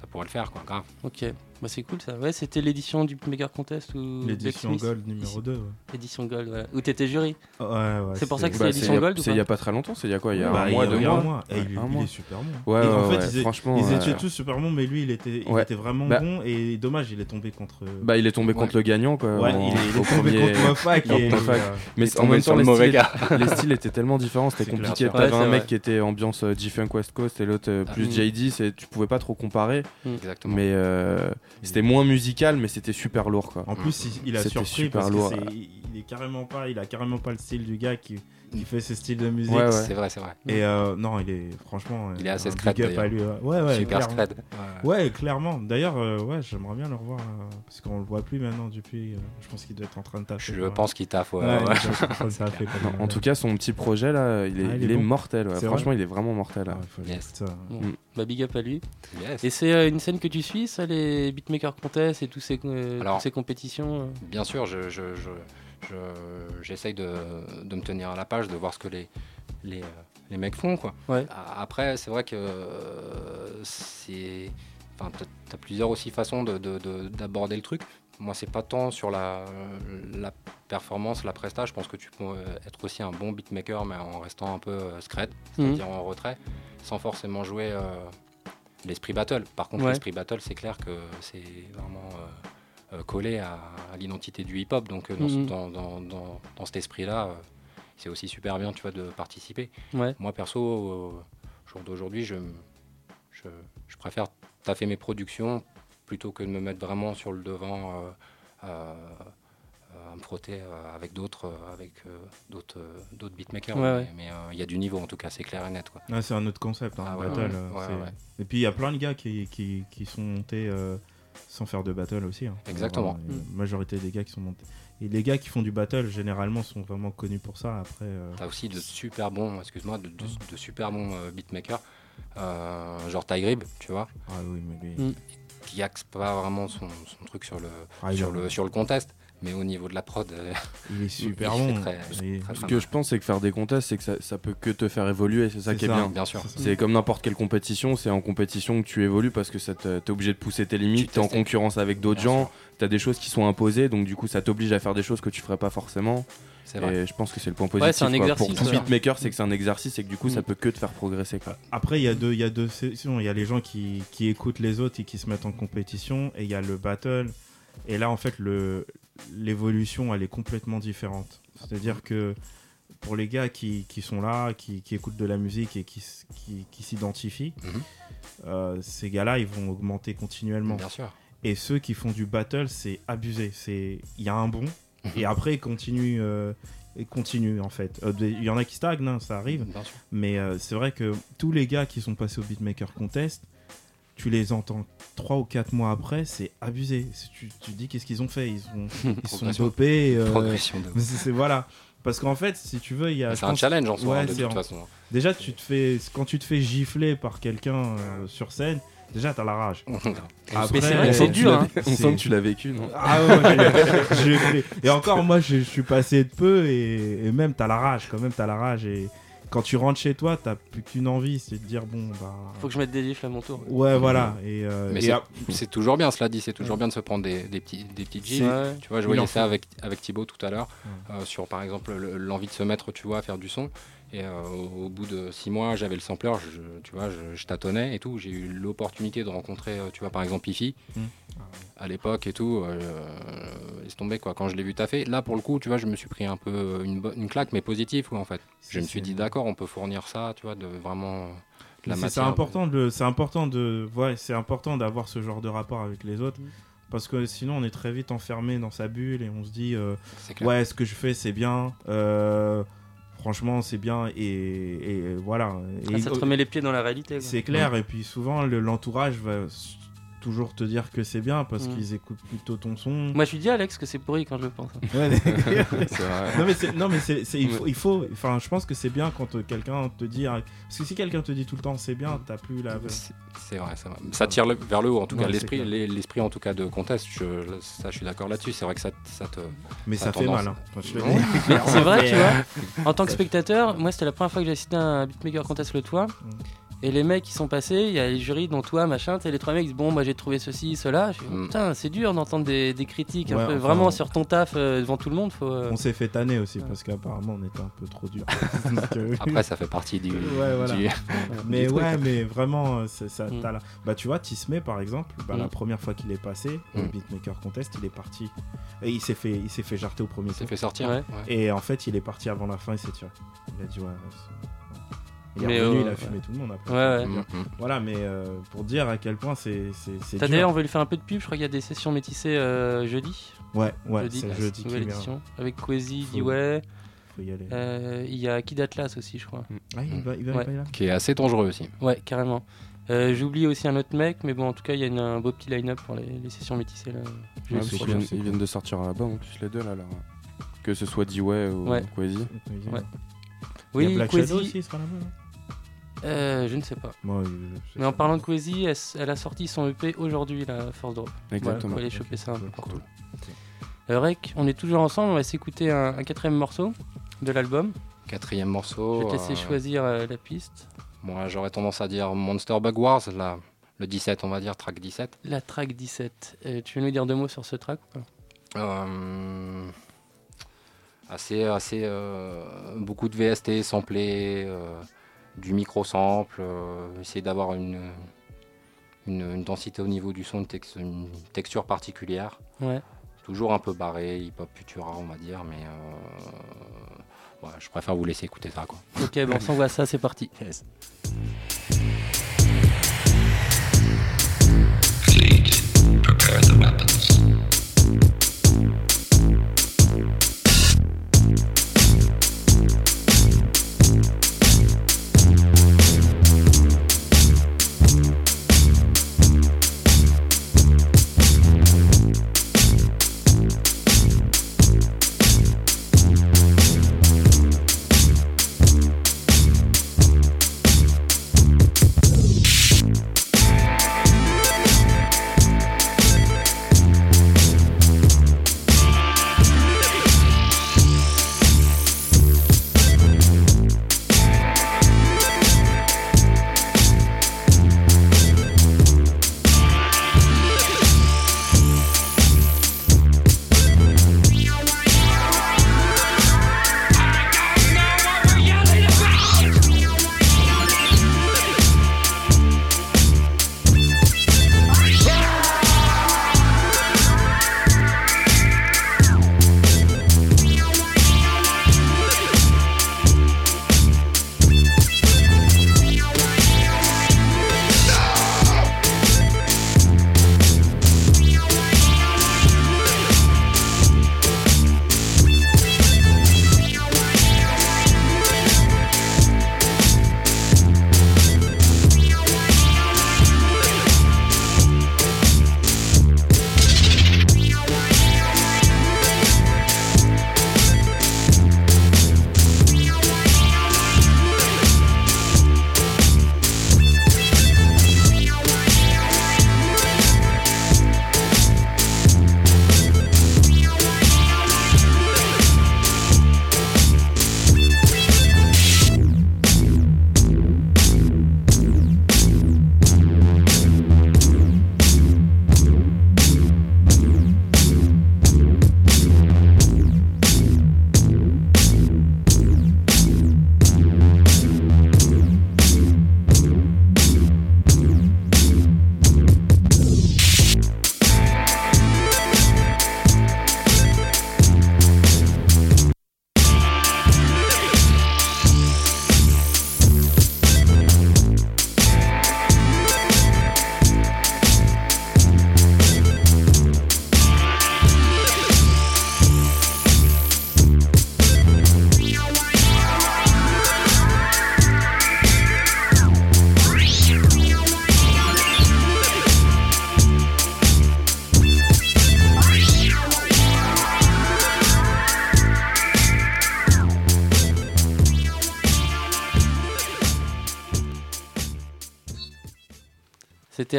S10: ça pourrait le faire quoi, grave.
S8: Ok, bah c'est cool ça. Ouais, c'était l'édition du Beatmaker Contest ou
S17: L'édition Gold numéro 2. Ouais.
S8: Édition Gold, voilà. Où t'étais jury.
S17: Ouais, ouais,
S8: c'est pour ça que
S16: Bah,
S8: c'est
S16: c'est
S8: l'édition
S16: il y a-
S8: Gold ou
S16: C'est il y a pas très longtemps, c'est il y a quoi Il y a
S17: Bah,
S16: un
S17: il
S16: mois,
S17: y a-
S16: deux
S17: il y a
S16: mois
S17: un mois. Et
S16: Ouais,
S17: il,
S16: un
S17: il
S16: mois.
S17: est super bon.
S16: Ouais,
S17: Et en fait,
S16: ouais,
S17: ils,
S16: franchement,
S17: ils étaient
S16: euh,
S17: tous super bons, mais lui, il était, il
S16: Ouais.
S17: était vraiment
S16: Bah-
S17: bon. Et dommage, il est tombé contre.
S16: Bah, il est tombé contre le gagnant, quoi.
S17: Ouais,
S16: en-
S17: il est,
S16: au
S17: tombé
S16: premier-
S17: contre euh,
S16: Mais en même temps,
S10: le
S16: les
S10: mauvais
S16: styles,
S10: gars.
S16: les styles étaient tellement différents, c'était compliqué. T'avais un mec qui était ambiance G-Funk West Coast et l'autre euh, plus
S8: Mm.
S16: JD, c'est- tu pouvais pas trop comparer.
S10: Exactement.
S16: Mais euh, c'était moins musical, mais c'était super lourd, quoi.
S17: En plus, il, il a surpris
S16: super
S17: parce
S16: lourd.
S17: que c'est- il est carrément pas, il a carrément pas le style du gars qui, qui fait ce style de musique.
S16: Ouais, ouais.
S10: C'est vrai, c'est vrai.
S17: Et euh, non, il est franchement.
S10: Il est
S17: euh,
S10: assez scred,
S17: lui. ouais. Ouais,
S10: Super
S17: clairement.
S10: scred.
S17: Ouais, clairement. D'ailleurs, euh, ouais, j'aimerais bien le revoir euh, parce qu'on le voit plus maintenant depuis. euh, je pense qu'il doit être en train de taffer.
S10: Je
S17: quoi.
S10: pense qu'il taffe, ouais,
S17: Ouais,
S10: ouais.
S17: il doit être en
S16: tout cas, son petit projet là, il est,
S17: Ah, il
S16: il
S17: est
S16: est
S17: bon.
S16: mortel. Franchement,
S17: vrai
S16: il est vraiment mortel.
S10: Yes.
S8: Bon,
S16: Mm.
S8: Bah big up à lui.
S10: Yes.
S8: Et c'est euh, une scène que tu suis, ça, les Beatmaker Contest et tous ces, euh,
S10: Alors-
S8: toutes ces compétitions euh
S10: Bien sûr, je, je, je, je- j'essaye de, de me tenir à la page, de voir ce que les, les, euh, les mecs font. Quoi.
S8: Ouais.
S10: Après, c'est vrai que c'est. Enfin, t'as- t'as plusieurs aussi façons de- de- de- d'aborder le truc. Moi, c'est pas tant sur la, la performance, la presta. Je pense que tu peux euh, être aussi un bon beatmaker, mais en restant un peu euh, scred, c'est-à-dire en retrait, sans forcément jouer l'esprit battle. Par contre,
S8: Ouais.
S10: l'esprit battle, c'est clair que c'est vraiment euh, collé à, à l'identité du hip-hop. Donc, euh, dans,
S8: Mhm.
S10: dans, dans- dans- dans cet esprit-là, euh, c'est aussi super bien, tu vois, de participer.
S8: Ouais.
S10: Moi, perso, au jour d'aujourd'hui, je, je, je préfère taffer mes productions plutôt que de me mettre vraiment sur le devant euh, euh, euh, à me frotter euh, avec d'autres euh, avec euh, d'autres euh, d'autres beatmakers.
S8: Ouais,
S10: mais
S8: ouais.
S10: mais, euh, il y a du niveau en tout cas, c'est clair et net. Quoi.
S17: Ouais, c'est un autre concept, hein,
S10: Ah ouais,
S17: battle.
S10: ouais,
S17: euh,
S10: ouais,
S17: c'est-
S10: ouais.
S17: Et puis il y a plein de gars qui, qui, qui sont montés euh, sans faire de battle aussi. hein.
S10: Exactement.
S17: La majorité des gars qui sont montés. Et les gars qui font du battle, généralement, sont vraiment connus pour ça. Après, euh,
S10: T'as aussi de super bons, excuse-moi, de, de- de super bons euh, beatmakers, euh, genre Tygrib, tu vois,
S17: ah oui, mais lui.
S8: Mm.
S10: qui axe pas vraiment son, son truc sur le,
S17: Ah,
S10: sur,
S17: a-
S10: le, sur le contest, mais au niveau de la prod, euh,
S17: Il est super
S10: il
S17: bon.
S10: très-
S17: Il-
S10: très
S16: Ce que je pense, c'est que faire des contests, c'est que ça, ça peut que te faire évoluer. C'est ça qui est bien.
S10: bien sûr.
S17: C'est
S16: comme n'importe quelle compétition, c'est en compétition que tu évolues parce que ça te- t'es obligé de pousser tes limites,
S10: Tu
S16: t'es en concurrence avec d'autres gens, t'as des choses qui sont imposées, donc du coup ça t'oblige à faire des choses que tu ferais pas forcément.
S10: C'est vrai.
S16: Et je pense que c'est le point
S8: Ouais,
S16: positif.
S8: c'est un
S16: quoi.
S8: exercice,
S16: Pour tout
S8: ouais.
S16: beatmaker, c'est que c'est un exercice et que du coup ça
S8: Mm.
S16: peut que te faire progresser. Quoi.
S17: Après, il y a deux, il y a deux sessions. Il y a les gens qui, qui écoutent les autres et qui se mettent en compétition, et il y a le battle. Et là, en fait, le l'évolution, elle est complètement différente. C'est-à-dire que pour les gars qui, qui sont là, qui, qui écoutent de la musique et qui, qui, s'identifient,
S10: Mhm.
S17: euh, ces gars-là, ils vont augmenter continuellement.
S10: Bien sûr.
S17: Et ceux qui font du battle, c'est abusé. C'est il y a un bon
S10: Mhm.
S17: et après ils continuent, euh, ils continuent en fait. Euh, Il y en a qui stagnent, hein, ça arrive.
S10: Bien sûr.
S17: Mais c'est vrai que tous les gars qui sont passés au Beatmaker Contest, tu les entends 3 ou 4 mois après, c'est abusé. Tu, tu te dis qu'est-ce qu'ils ont fait? Ils, ont, ils sont dopés. euh,
S10: Progression de-
S17: c'est- voilà. Parce qu'en fait, si tu veux, il y a.
S10: C'est un challenge en soi,
S17: Ouais,
S10: de toute
S17: en-
S10: façon.
S17: Déjà, tu te fais, quand tu te fais gifler par quelqu'un euh, sur scène, déjà t'as la rage. Après,
S8: c'est
S16: sent que tu
S8: dur,
S16: l'as-
S8: hein.
S16: On sent que tu l'as vécu, non
S17: Ah ouais, Et encore, moi, je, je suis passé de peu et, et même t'as la rage, quand même, t'as la rage et, quand tu rentres chez toi, t'as plus qu'une envie, c'est de dire bon bah.
S8: Faut que je mette des gifles à mon tour.
S17: Ouais, voilà. Et, euh,
S10: Mais
S17: et
S10: c'est- toujours bien, cela dit, c'est toujours bien de se prendre des, des petits, des petites gifles.
S17: Ouais.
S10: Tu vois, je voyais ça avec, avec Thibaut tout à l'heure, euh, sur par exemple le- l'envie de se mettre, tu vois, à faire du son. Et euh, au, au bout de six mois, j'avais le sampler, je, tu vois, je, je tâtonnais et tout. J'ai eu l'opportunité de rencontrer, euh, tu vois, par exemple Ifi
S17: Mm.
S10: à l'époque et tout. Euh, laisse tomber quoi. Quand je l'ai vu taffer, là pour le coup, tu vois, je me suis pris un peu une, une claque, mais positive quoi en fait. Je me suis dit d'accord, on peut fournir ça, tu vois, de vraiment de la
S17: C'est- important de, c'est important de, ouais, c'est important d'avoir ce genre de rapport avec les autres.
S10: Mm.
S17: Parce que sinon, on est très vite enfermé dans sa bulle et on se dit, euh, ouais, ce que je fais, c'est bien. euh, franchement, c'est bien. Et, et voilà.
S8: Ah,
S17: Et-
S8: ça te remet les pieds dans la réalité.
S17: C'est clair. Et puis souvent, le- l'entourage va toujours te dire que c'est bien parce
S8: Mm.
S17: qu'ils écoutent plutôt ton son.
S8: Moi, je lui dis Alex que c'est pourri quand je le pense.
S17: Ouais. Non mais, c'est- non, mais c'est- c'est- il, faut, il faut- enfin je pense que c'est bien quand euh, quelqu'un te dit ah, parce que si quelqu'un te dit tout le temps c'est bien t'as plus la
S10: C'est vrai, c'est vrai. Ça tire le- vers le haut, en tout cas. L'esprit, l'esprit en tout cas de contest, je, ça, je suis d'accord là-dessus. C'est vrai que ça, ça te.
S17: Mais ça
S10: a
S17: fait mal, hein.
S8: C'est vrai, tu
S17: euh,
S8: vois. En tant que spectateur, moi, c'était la première fois que j'ai assisté à un beatmaker contest le toit. Et les mecs qui sont passés, il y a les jurys, dont toi, machin, t'as les trois mecs qui disent Bon, moi j'ai trouvé ceci, cela. Je fais, Putain, c'est dur d'entendre des, des critiques un peu,
S17: enfin,
S8: vraiment
S17: on-
S8: sur ton taf euh, devant tout le monde. Faut, euh,
S17: on s'est fait tanner aussi parce qu'apparemment on était un peu trop dur euh,
S10: Après, ça fait partie du-
S17: ouais, voilà.
S10: du-
S17: mais
S10: du truc.
S17: ouais mais vraiment c'est- ça
S8: Mm.
S17: la- bah tu vois Tismé par exemple bah,
S8: Mm.
S17: la première fois qu'il est passé
S10: Mm.
S17: beatmaker contest il est parti et il s'est fait il s'est fait jarter au premier tour
S10: fait sortir, Ouais.
S17: et en fait il est parti avant la fin il s'est tiré il a dit ouais c'est- il est
S8: Mais,
S17: revenu,
S8: euh,
S17: il a fumé
S8: ouais.
S17: tout le monde après.
S8: Ouais, ouais.
S10: Mhm.
S17: Voilà, mais euh, pour dire à quel point c'est
S8: T'as d'ailleurs, on va lui faire un peu de pub. Je crois qu'il y a des sessions métissées euh, jeudi.
S17: Ouais, ouais,
S8: jeudi,
S17: c'est jeudi
S8: nouvelle édition. Avec Quasi,
S17: Faut-
S8: Dewey.
S17: faut y aller.
S8: Euh, Il y a Kid Atlas aussi, je crois.
S17: Ah, il va- il va- il va y aller
S10: Qui est assez dangereux aussi.
S8: Ouais, carrément. Euh, J'oublie aussi un autre mec, mais bon, en tout cas, il y a une- un beau petit line-up pour les, les sessions métissées. Là.
S16: Ouais, parce viennent, ils viennent de sortir un album en plus les deux là. là. Que ce soit D-Way ou
S8: Ouais.
S16: Quasi.
S8: Ouais.
S17: Il y a
S8: Oui,
S17: Black
S8: Quasi.
S17: Shadow aussi, il sera là-bas,
S8: Euh, je ne sais pas.
S17: Moi, je- je sais
S8: Mais en parlant de Quasi, elle, s- elle a sorti son EP aujourd'hui, la Force Drop.
S16: Exactement.
S8: Voilà, faut aller choper ça un peu partout.
S17: cool.
S8: Euh, Rec, on est toujours ensemble, on va s'écouter un, un quatrième morceau de l'album.
S10: Quatrième morceau.
S8: Je vais te laisser
S10: euh,
S8: choisir euh, la piste.
S10: Moi, j'aurais tendance à dire Monster Bug Wars, là, le 17, on va dire, track 17.
S8: La track 17. Euh, tu veux nous dire deux mots sur ce track ou pas?
S10: Euh, assez, assez, euh, beaucoup de VST samplé, euh, du micro sample, euh, essayer d'avoir une, une, une densité au niveau du son, une, tex- une texture particulière.
S8: Ouais.
S10: Toujours un peu barré, hip-hop futura, on va dire, mais euh, ouais, je préfère vous laisser écouter ça. Quoi.
S8: Ok, bon, on s'envoie ça, c'est parti.
S18: Prepare the weapons.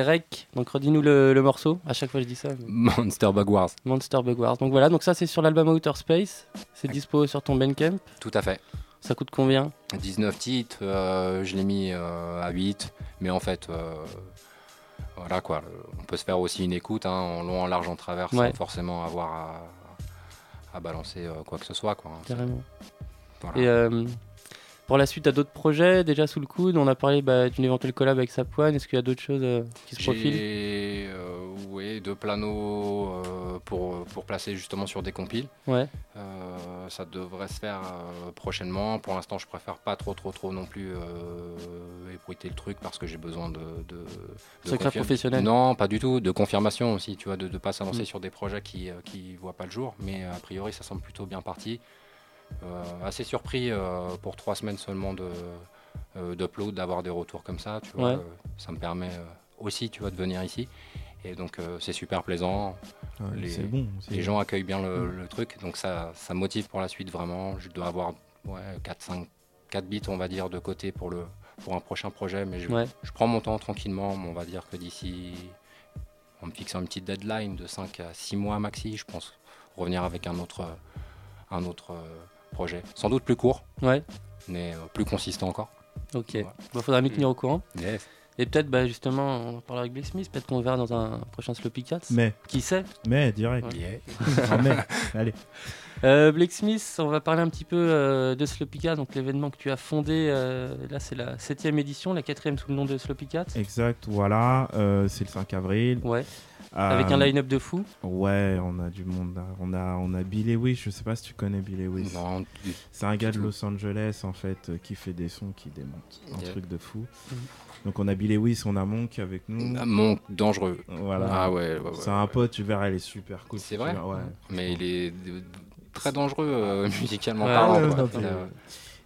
S8: C'était donc redis-nous le, le morceau, à chaque fois je dis ça. mais-
S10: Monster Bug Wars.
S8: Monster Bug Wars. Donc voilà, donc ça c'est sur l'album Outer Space, c'est dispo sur ton Bandcamp.
S10: Tout à fait.
S8: Ça coûte combien?
S10: 19 titres, euh, je l'ai mis euh, à 8, mais en fait, euh, voilà quoi, on peut se faire aussi une écoute hein, en long, en large, en travers,
S8: Ouais.
S10: sans forcément avoir à, à balancer quoi que ce soit. Quoi.
S8: Carrément.
S10: Voilà.
S8: Et pour la suite, t'as d'autres projets déjà sous le coude On a parlé bah, d'une éventuelle collab avec Sapoine. Est-ce qu'il y a d'autres choses euh, qui se profilent?
S10: J'ai euh, ouais, deux planos euh, pour, pour placer justement sur des compiles.
S8: Ouais.
S10: Ça devrait se faire prochainement. Pour l'instant, je préfère pas trop, trop, trop non plus ébruiter le truc parce que j'ai besoin de. de, de
S8: Secret professionnel.
S10: Non, pas du tout. De confirmation aussi, tu vois, de ne pas s'avancer
S8: Mm.
S10: sur des projets qui ne voient pas le jour. Mais a priori, ça semble plutôt bien parti. Euh, assez surpris euh, pour trois semaines seulement de euh, d'upload, d'avoir des retours comme ça. Tu vois,
S8: Ouais.
S10: Euh, ça me permet euh, aussi, tu vois, de venir ici. Et donc euh, c'est super plaisant.
S17: Ouais,
S10: les,
S17: bon,
S10: les gens accueillent bien le, le truc, donc ça, ça me motive pour la suite vraiment. Je dois avoir ouais, 4, 5, 4 bits, on va dire, de côté pour, le, pour un prochain projet. Mais je,
S8: Ouais.
S10: je prends mon temps tranquillement. mais On va dire que d'ici, en me fixant une petite deadline de 5 à 6 mois maxi, je pense revenir avec un autre, un autre euh, projet. Sans doute plus court,
S8: Ouais.
S10: mais euh, plus consistant encore.
S8: Ok. Il faudra m'y tenir au courant.
S10: Yes.
S8: Et peut-être, bah, justement, on en parlera avec Blake Smith. Peut-être qu'on verra dans un prochain Sloppy Cats.
S17: Mais.
S8: Qui sait?
S17: Mais, direct.
S8: Ouais.
S17: En mai. Allez.
S8: Euh, Blake Smith, on va parler un petit peu euh, de Sloppy Cats, donc l'événement que tu as fondé. euh, là, c'est la septième édition, la quatrième sous le nom de Sloppy Cats.
S17: Exact, voilà. euh, c'est le 5 avril.
S8: Ouais. Avec un line-up de fou.
S17: Ouais, on a du monde. là. On a, on a Bill Lewis. Je sais pas si tu connais Bill Lewis.
S10: Non,
S17: C'est un gars de. Los Angeles, en fait, euh, qui fait des sons qui démontent. Un
S10: Yeah.
S17: truc de fou.
S8: Mhm.
S17: Donc on a Bill Lewis, on a Monk avec nous.
S10: Ah, Monk, dangereux.
S17: Voilà.
S10: Ah ouais, ouais, ouais,
S17: C'est un pote, tu verras, il est super cool.
S10: C'est vrai
S17: verras, Ouais.
S10: Mais il est très dangereux euh, musicalement
S17: Ouais,
S10: parlant.
S17: ouais,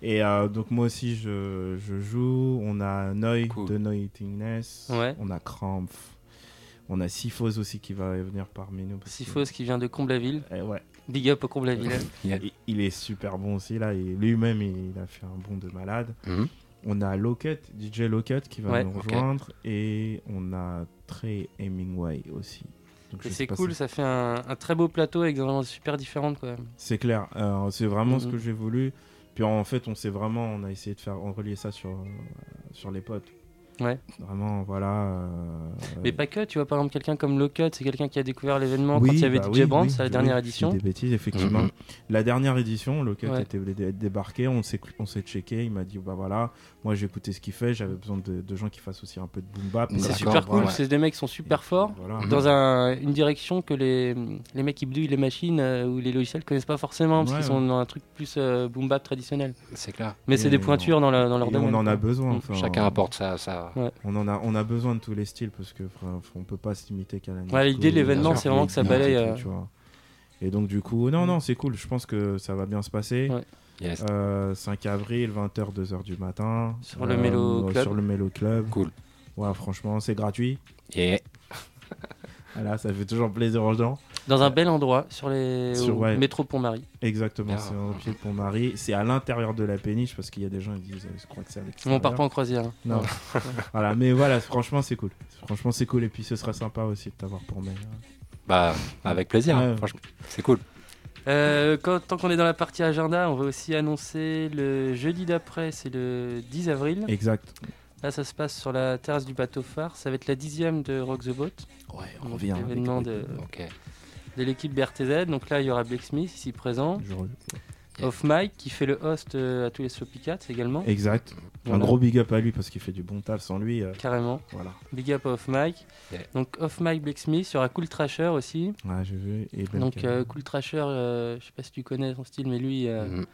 S17: Et euh, donc moi aussi je, je joue. On a Noy de Noitingness.
S8: Ouais.
S17: On a Krampf. On a Sifos aussi qui va venir parmi nous. que-
S8: Sifos qui vient de Comblaville.
S17: Eh ouais.
S8: Big up au Comblaville.
S17: il, il est super bon aussi là. Et lui-même il, a fait un bond de malade.
S10: Mhm.
S17: On a Locket, DJ Locket qui va
S8: Ouais.
S17: nous rejoindre. Et on a Trey Hemingway aussi.
S8: C'est cool,
S17: si-
S8: ça fait un, un très beau plateau avec des ambiances super différentes. Quoi.
S17: C'est clair, c'est vraiment ce
S8: Mhm.
S17: que j'ai voulu. Puis en fait, on s'est vraiment, on a essayé de faire on relier ça sur, euh, sur les potes.
S8: Ouais.
S17: Vraiment, voilà. euh,
S8: Mais pas que, tu vois, par exemple, quelqu'un comme Locut, c'est quelqu'un qui a découvert l'événement
S17: oui,
S8: quand il y avait
S17: bah
S8: DJ
S17: oui,
S8: Brands
S17: oui,
S8: à la dernière édition.
S17: Des bêtises, effectivement. La dernière édition, Locket
S8: Ouais.
S17: était dé- débarqué, on s'est on s'est checké, il m'a dit bah voilà, moi j'ai écouté ce qu'il fait, j'avais besoin de, de gens qui fassent aussi un peu de boom bap.
S8: C'est super cool,
S17: voilà.
S8: c'est des mecs qui sont super forts
S17: voilà.
S8: dans un- une direction que les, les mecs qui bidouillent les machines euh, ou les logiciels connaissent pas forcément parce
S17: Ouais,
S8: qu'ils sont
S17: ouais.
S8: dans un truc plus euh, boom bap traditionnel.
S10: C'est clair.
S8: Mais c'est des pointures
S17: on-
S8: dans, la- dans leur
S17: et
S8: domaine.
S17: On en a besoin.
S8: Mm.
S17: enfin,
S10: Chacun apporte ça.
S8: Ouais.
S17: On en a, on a besoin de tous les styles parce que on peut pas se limiter qu'à la.
S8: Ouais, l'idée de l'événement, c'est vraiment que ça balaye, euh,
S17: tu vois. Et donc du coup, non, non, c'est cool. Je pense que ça va bien se passer.
S8: Ouais.
S10: Yes.
S17: Euh, 5 avril, 20h, 2h du matin. Euh,
S8: Sur le Mélo Club.
S17: Sur le Mélo Club.
S10: Cool.
S17: Ouais, franchement, c'est gratuit.
S10: Yeah.
S17: Voilà, ça fait toujours plaisir aux gens.
S8: Dans un bel endroit, sur les
S17: Sur- ouais.
S8: métro Pont-Marie.
S17: Exactement,
S10: Ah,
S17: c'est au pied de Pont-Marie. C'est à l'intérieur de la péniche parce qu'il y a des gens qui disent, je crois que c'est à
S8: On
S17: l'extérieur.
S8: part pas en croisière. hein.
S17: Non. voilà, mais voilà, franchement, c'est cool. Franchement, c'est cool. Et puis, ce sera sympa aussi de t'avoir pour mai.
S10: Bah, avec plaisir. hein,
S17: Ouais.
S10: franchement. C'est cool.
S8: Euh, quand- tant qu'on est dans la partie agenda, on va aussi annoncer le jeudi d'après, c'est le 10 avril.
S17: Exact.
S8: Là, ça se passe sur la terrasse du bateau phare. Ça va être la dixième de Rock the Boat.
S17: Ouais, on revient.
S8: L'événement
S17: avec-
S8: de,
S10: Ok.
S8: De l'équipe BRTZ. Donc là, il y aura Blake Smith ici présent. Off Mike qui fait le host euh, à tous les Sloppy Cats également.
S17: Exact. Un gros big up à lui parce qu'il fait du bon taf sans lui. euh,
S8: Carrément.
S17: Voilà.
S8: Big up à Off Mike.
S10: Yeah.
S8: Donc Off Mike Blake Smith. Il y aura Cool Trasher aussi.
S17: Ouais, j'ai vu. Et Ben
S8: Donc euh, Cool Trasher, euh, je sais pas si tu connais son style, mais lui, euh,
S10: Mhm.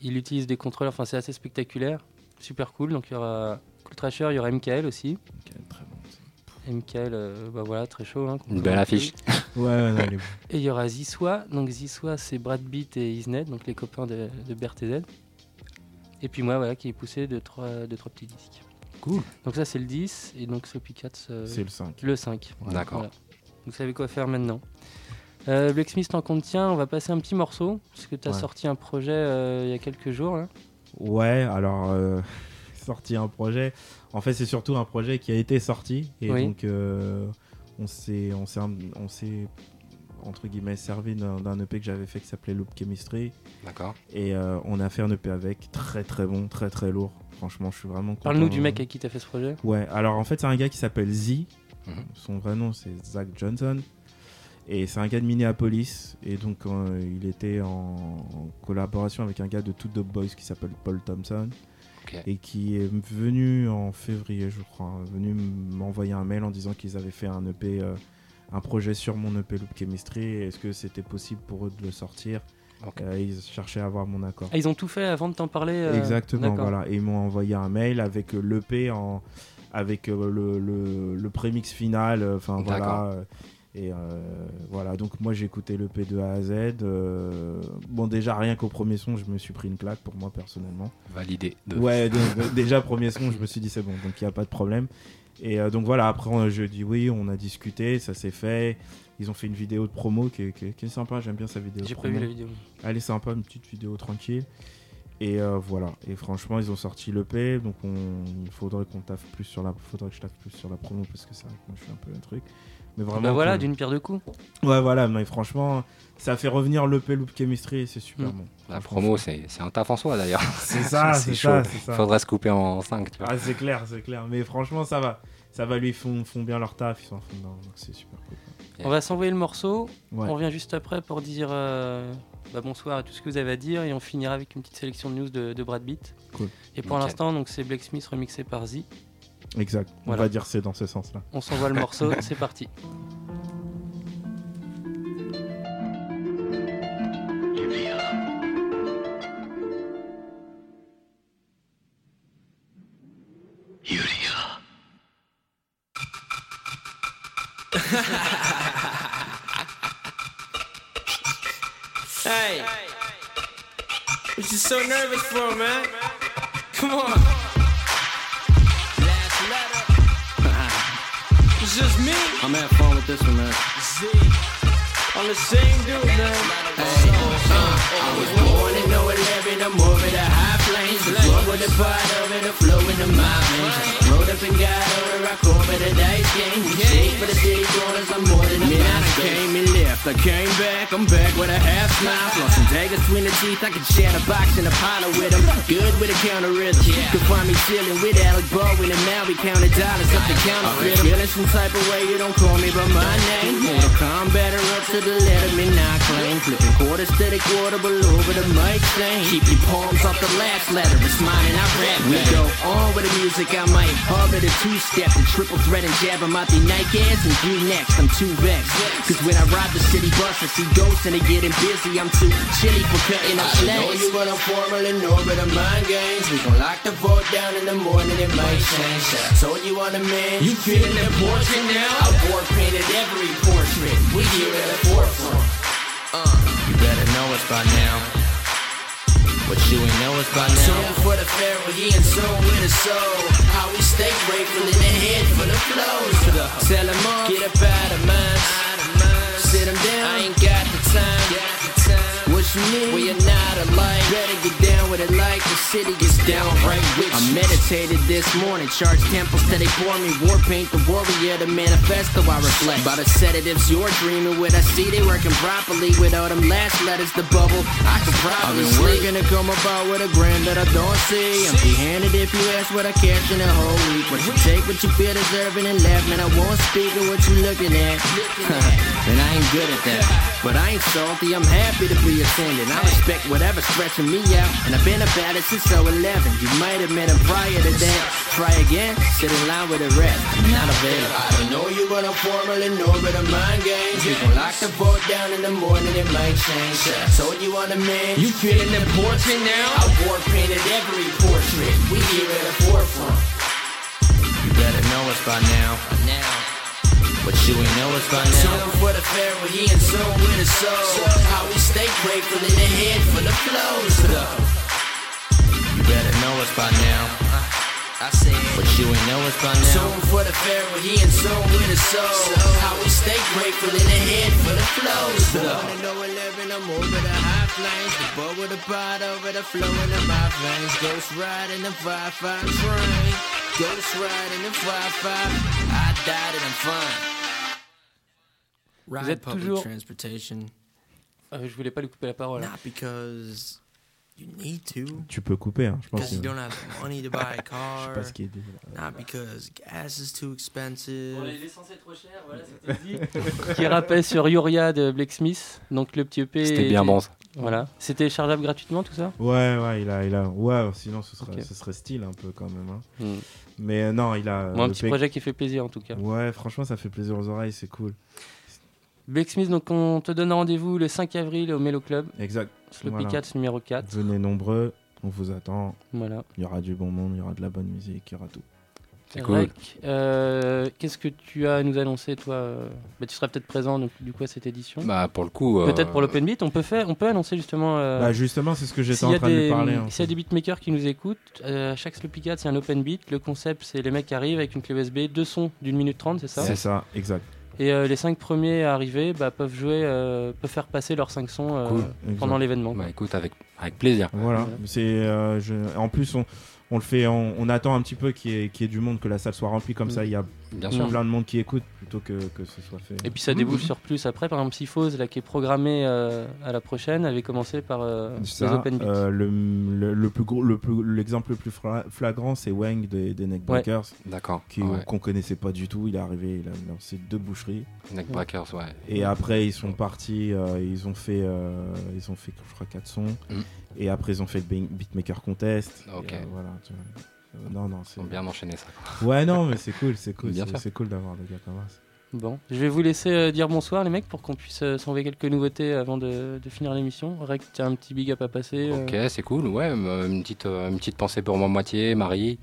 S8: il utilise des contrôleurs. Enfin, c'est assez spectaculaire. Super cool. Donc il y aura Cool Trasher, il y aura MKL aussi.
S17: Très bon.
S8: MKL, euh, bah voilà, très chaud. hein,
S10: Une belle affiche.
S17: Ouais, ouais.
S8: Et il y aura Ziswa. Donc Ziswa, c'est Brad Beat et Isnet, donc les copains de, de BRTZ. Et puis moi, voilà, qui est poussé de trois, de trois petits disques.
S17: Cool.
S8: Donc ça, c'est le 10. Et donc Sloppy Cats, euh,
S17: C'est le 5.
S8: le 5.
S10: D'accord.
S8: Voilà. Vous savez quoi faire maintenant. Euh, Black Smith, tant qu'on te tient, on va passer un petit morceau. Parce que tu as
S17: Ouais.
S8: sorti un projet euh, il y a quelques jours. Là.
S17: Ouais, alors. euh, sorti un projet. En fait, c'est surtout un projet qui a été sorti. Et
S8: Oui.
S17: donc, euh, on s'est, on s'est, on s'est, entre guillemets, servi d'un, EP que j'avais fait qui s'appelait Loop Chemistry.
S10: D'accord.
S17: Et euh, on a fait un EP avec. Très, très bon, très, très lourd. Franchement, je suis vraiment content.
S8: Parle-nous du mec avec qui t'as fait ce projet.
S17: Ouais, alors en fait, c'est un gars qui s'appelle Z.
S10: Mhm.
S17: Son vrai nom, c'est Zach Johnson. Et c'est un gars de Minneapolis. Et donc, euh, il était en, en collaboration avec un gars de Two Dope Boys qui s'appelle Paul Thompson. Et qui est venu en février, je crois, hein, venu m'envoyer un mail en disant qu'ils avaient fait un EP, euh, un projet sur mon EP Loop Chemistry. Est-ce que c'était possible pour eux de le sortir? Euh, Ils cherchaient à avoir mon accord.
S8: Ah, ils ont tout fait avant de t'en parler euh,
S17: Exactement, voilà. Et ils m'ont envoyé un mail avec l'EP en avec euh, le, le, le prémix final, euh, enfin voilà. Et euh, voilà, donc moi j'ai écouté l'EP de A à Z. euh, bon, déjà rien qu'au premier son, je me suis pris une claque pour moi personnellement.
S10: Validé. de-
S17: Ouais, donc, déjà premier son, je me suis dit c'est bon, donc il n'y a pas de problème. Et euh, donc voilà, après on- je dis oui, on a discuté, ça s'est fait. Ils ont fait une vidéo de promo qui est, qui est- qui est sympa, j'aime bien sa vidéo.
S8: J'ai pas
S17: promo.
S8: vu la vidéo.
S17: Elle est sympa, une petite vidéo tranquille. Et euh, voilà. Et franchement, ils ont sorti l'EP, donc on... il faudrait qu'on taffe plus sur la, faudrait que je taffe plus sur la promo parce que c'est vrai que moi je suis un peu un truc. Mais vraiment.
S8: Bah voilà,
S17: que-
S8: d'une pierre deux coups.
S17: Ouais, voilà. Mais franchement, ça fait revenir l'EP Loop Chemistry et c'est super
S8: Mm.
S17: bon.
S10: La promo, c'est c'est un taf en soi d'ailleurs.
S17: C'est ça, c'est
S10: chaud.
S17: ça.
S10: Faudrait se couper en 5, tu vois.
S17: Ah, c'est clair, c'est clair. Mais franchement, ça va. Ça va, lui, ils font, font bien leur taf, ils sont à fond dedans, donc c'est super cool.
S8: On va s'envoyer le morceau.
S17: Ouais.
S8: On revient juste après pour dire euh, bah, bonsoir et tout ce que vous avez à dire. Et on finira avec une petite sélection de news de, de Brad Beat.
S17: Cool.
S8: Et pour l'instant, donc c'est Black Smith remixé par Z.
S17: Exact.
S8: Voilà.
S17: On va dire c'est dans ce sens-là.
S8: On s'envoie le morceau, c'est parti.
S19: Hey, what you so nervous for, man? Come on. Just me.
S20: I'm having fun with this one, man.
S19: Z. I'm the same dude, man.
S20: Hey, uh, I was born in 011, I'm over the high. The flow with the part of it, the flow in the my veins. Rolled up and got over, I call me the dice game. We shake for the city corners, I'm more than a
S19: Man, I came and left, I came back, I'm back with a half smile. Floss some daggers between the teeth, I can share the box and a pile with them. Good with a counter rhythm. Could find me chilling with Alec Baldwin and now we counting dollars up the counter. Feeling some type of way, you don't call me by my name. Mortal Kombat up to the letter, me not claim. Flipping quarters to the quarter below over the mic thing. Keep your palms off the last letter, it's mine and I rap. We go on with the music, I might harbor the two-step, the triple threat and jab, I'm out the Nike ass and you next, I'm too vexed. Cause when I ride the city bus, I see ghosts and they getting busy, I'm too chilly for cutting up
S20: I know you run a formal in orbit of mind games. We gon' lock the vote down in the morning, it might change. Told you on the man,
S19: You feeling the portrait now?
S20: I war painted every portrait. We here at the forefront.
S19: Uh, you better know us by now. What you ain't know us by now.
S20: Tune for the pharaoh, he in tune with his soul. How we stay grateful in the head for the flows.
S19: Tell 'em up.
S20: Get up out of mine.
S19: Sit 'em down.
S20: I ain't got the time.
S19: What you need?
S20: We are not alike.
S19: Better get down with it like the city gets down right with
S20: I
S19: meditated this morning, charged temples till they bore me. War paint the warrior, the manifesto I reflect. By the sedatives you're dreaming with, I see they working properly. With all them last letters, the bubble, I could
S20: I've
S19: probably
S20: been
S19: sleep.
S20: working to come about with a grand that I don't see. Empty handed if you ask what I cash in a whole week. What you take, what you feel deserving and laugh, man. I won't speak of what you looking at. and I ain't good at that. But I ain't salty, I'm happy to be attending. I respect whatever's stretching me out. And I've been about it since 011. You might have met him prior to that. Try again, sit in line with the rest. I'm not available. I don't know you run a formal in orbit of mind games. We gon' lock the vote down in the morning, it might change. I told you on the man.
S19: You feeling the portrait now?
S20: I war painted every portrait. We here at the forefront.
S19: You better know us by now.
S20: Now.
S19: But you ain't know us by now.
S20: Tune for the pharaoh, he in tune with his soul. How we stay grateful in the head for the flows.
S19: You better know us by now.
S20: I said.
S19: But you ain't know us by now.
S20: Tune for the pharaoh, he in tune with his soul. How we stay grateful in the head for the flows.
S19: Born in 011, I'm over the high flames. The
S20: boat with a pot over the flowing in my veins. Ghost ride in the 5-5 train. Ghost ride in the 5-5. I died and I'm fine.
S8: Vous
S20: Ride
S8: êtes
S20: public
S8: toujours.
S20: transportation.
S8: Euh, je voulais pas lui couper la parole. hein.
S20: Not because you need to.
S17: Tu peux couper, hein, je pense.
S20: Because you
S17: que-
S20: don't have the money to buy a
S17: Je sais
S20: car.
S17: pas ce qu'il dit.
S20: Not because gas is too expensive.
S8: l'essence est trop chère, voilà, c'était dit. qui rappait sur Yoria de Blacksmith, donc le petit EP.
S10: C'était bien bon.
S8: Voilà. C'était chargeable gratuitement tout ça?
S17: Ouais, ouais, il a, il a, ouais, sinon ce serait,
S8: Ok.
S17: ce serait style un peu quand même. hein.
S8: Hmm.
S17: Mais euh, non, il a.
S8: Moi, un petit projet qui fait plaisir en tout cas.
S17: Ouais, franchement, ça fait plaisir aux oreilles, c'est cool.
S8: Blacksmith, donc on te donne rendez-vous le 5 avril au Mellow Club.
S17: Exact.
S8: Sloppy
S17: Voilà.
S8: Numéro 4.
S17: Venez nombreux, on vous attend.
S8: Voilà.
S17: Il y aura du bon monde, il y aura de la bonne musique, il y aura tout.
S8: Rec, euh, Qu'est-ce que tu as à nous annoncer, toi euh bah, Tu seras peut-être présent donc, du coup à cette édition.
S10: Bah, pour le coup, euh,
S8: Peut-être pour l'Open Beat, on peut faire, on peut annoncer justement. euh,
S17: Bah, justement, c'est ce que j'étais en train de lui
S8: des-
S17: parler, hein.
S8: S'il y a des beatmakers qui nous écoutent, euh, à chaque Sloppy Cat, c'est un Open Beat. Le concept, c'est les mecs qui arrivent avec une clé USB, deux sons d'une minute trente, c'est ça
S17: C'est ça, exact.
S8: Et euh, les cinq premiers à arriver bah, peuvent jouer, euh, peuvent faire passer leurs cinq sons euh,
S10: Cool.
S8: pendant l'événement.
S10: Bah écoute, avec, avec plaisir.
S17: Voilà. C'est, euh, je- En plus, on, on le fait, on, on attend un petit peu qu'il y, ait, qu'il y ait du monde, que la salle soit remplie. Comme
S8: Mm.
S17: ça, il y a
S10: Bien
S8: sûr.
S17: plein de monde qui écoute plutôt que, que ce soit fait.
S8: Et puis ça débouche sur plus après. Par exemple, Psyphose, là, qui est programmé euh, à la prochaine, avait commencé par euh, les Open Beats.
S17: euh, le, le, le plus gros, le plus, l'exemple le plus flagrant, c'est Wang des, des Neckbreakers.
S10: D'accord,
S17: Qui,
S10: ouais.
S17: Qu'on connaissait pas du tout. Il est arrivé, il a lancé deux boucheries.
S10: Neckbreakers, ouais.
S17: Et après, ils sont partis, euh, ils ont fait, euh, ils ont fait, je crois, quatre sons.
S10: Mm.
S17: Et après, ils ont fait le Beat- Beatmaker Contest.
S10: Ok.
S17: Et, euh, voilà. tu vois. Euh, non, non, c'est
S10: Ils ont bien enchaîné ça.
S17: Ouais, non, mais c'est cool, c'est cool, c'est- cool d'avoir des gars comme ça.
S8: Bon, je vais vous laisser euh, dire bonsoir les mecs pour qu'on puisse euh, s'envoyer quelques nouveautés avant de, de finir l'émission. Rec, tu as un petit big up à passer. euh,
S10: Ok, c'est cool. Ouais, euh, une petite, euh, une petite pensée pour ma moitié, Marie.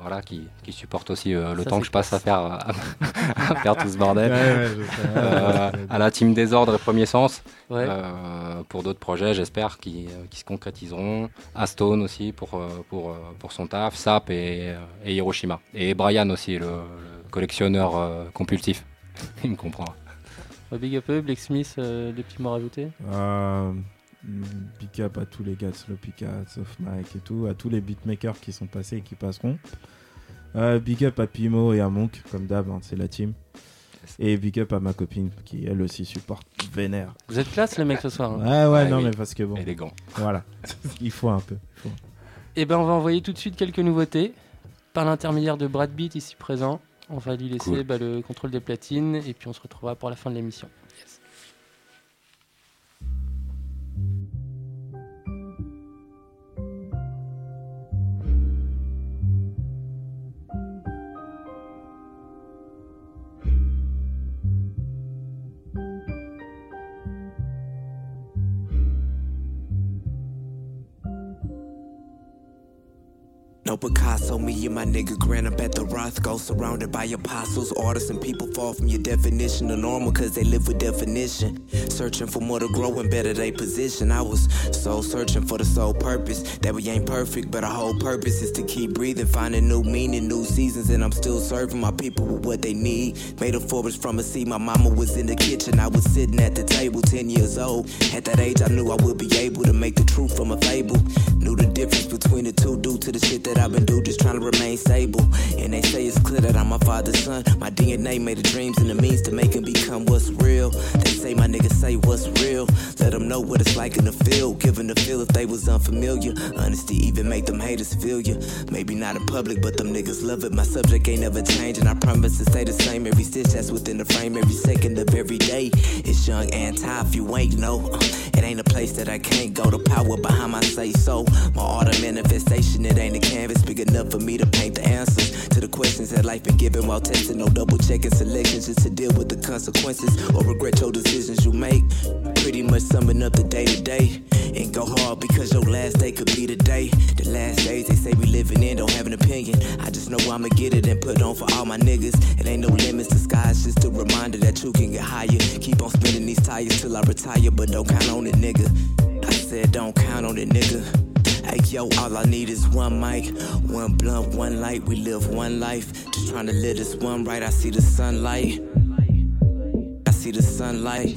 S10: Voilà, qui, qui supporte aussi euh, le
S8: Ça,
S10: temps que je passe à faire, à, à faire tout ce bordel.
S17: Ouais, ouais.
S10: Euh, à la team Désordre et Premier Sens.
S8: Ouais.
S10: Euh, pour d'autres projets, j'espère, qui, euh, qui se concrétiseront. Astone aussi pour, euh, pour, euh, pour son taf. Sap et, euh, et Hiroshima. Et Brian aussi, le, le collectionneur euh, compulsif. Il me comprend.
S8: euh, big up eux, Blacksmith, euh, des petits mots rajoutés.
S17: Big up à tous les gars de Sloppy Cats, Soft Mike et tout, à tous les beatmakers qui sont passés et qui passeront. Euh, big up à Pimo et à Monk, comme d'hab, hein, c'est la team. Et big up à ma copine qui elle aussi supporte vénère.
S8: Vous êtes classe les mecs ce soir. hein.
S17: Ouais, ouais,
S10: Ouais,
S17: non,
S10: oui.
S17: mais parce que bon.
S10: Élégant.
S17: Voilà, il faut un peu. faut.
S8: Et ben on va envoyer tout de suite quelques nouveautés par l'intermédiaire de Brad Beat ici présent. On va lui laisser
S10: Cool.
S8: bah, le contrôle des platines et puis on se retrouvera pour la fin de l'émission.
S21: Picasso, me and my nigga Grant up at the Rothko, surrounded by apostles, artists, and people fall from your definition of normal cause they live with definition. Searching for more to grow and better their position. I was so searching for the sole purpose that we ain't perfect, but our whole purpose is to keep breathing, finding new meaning, new seasons, and I'm still serving my people with what they need. Made a forest from a seed, my mama was in the kitchen, I was sitting at the table, 10 years old. At that age, I knew I would be able to make the truth from a fable. Knew the difference between the two due to the shit that I've been doing, just trying to remain stable. And they say it's clear that I'm my father's son. My DNA made the dreams and the means to make him become what's real. They say my niggas say what's real. Let them know what it's like in the field. Giving the feel if they was unfamiliar. Honesty even make them haters feel you. Maybe not in public, but them niggas love it. My subject ain't never changing. I promise to stay the same every stitch that's within the frame every second of every day. It's young anti if you ain't know. Uh, It ain't a place that I can't go. The power behind my say so. My art of manifestation, it ain't a canvas big enough for me to paint the answers to the questions that life been given while testing. No double checking selections just to deal with the consequences or regret your decisions you make. Pretty much summing up the day to day. And go hard because your last day could be the day. The last days they say we living in don't have an opinion. I just know I'ma get it and put on for all my niggas. It ain't no limits to skies, just a reminder that you can get higher. Keep on spinning these tires till I retire, but don't count on it, nigga. I said don't count on it, nigga. Hey yo, all I need is one mic, one blunt, one light. We live one life, just trying to live this one right. I see the sunlight, I see the sunlight.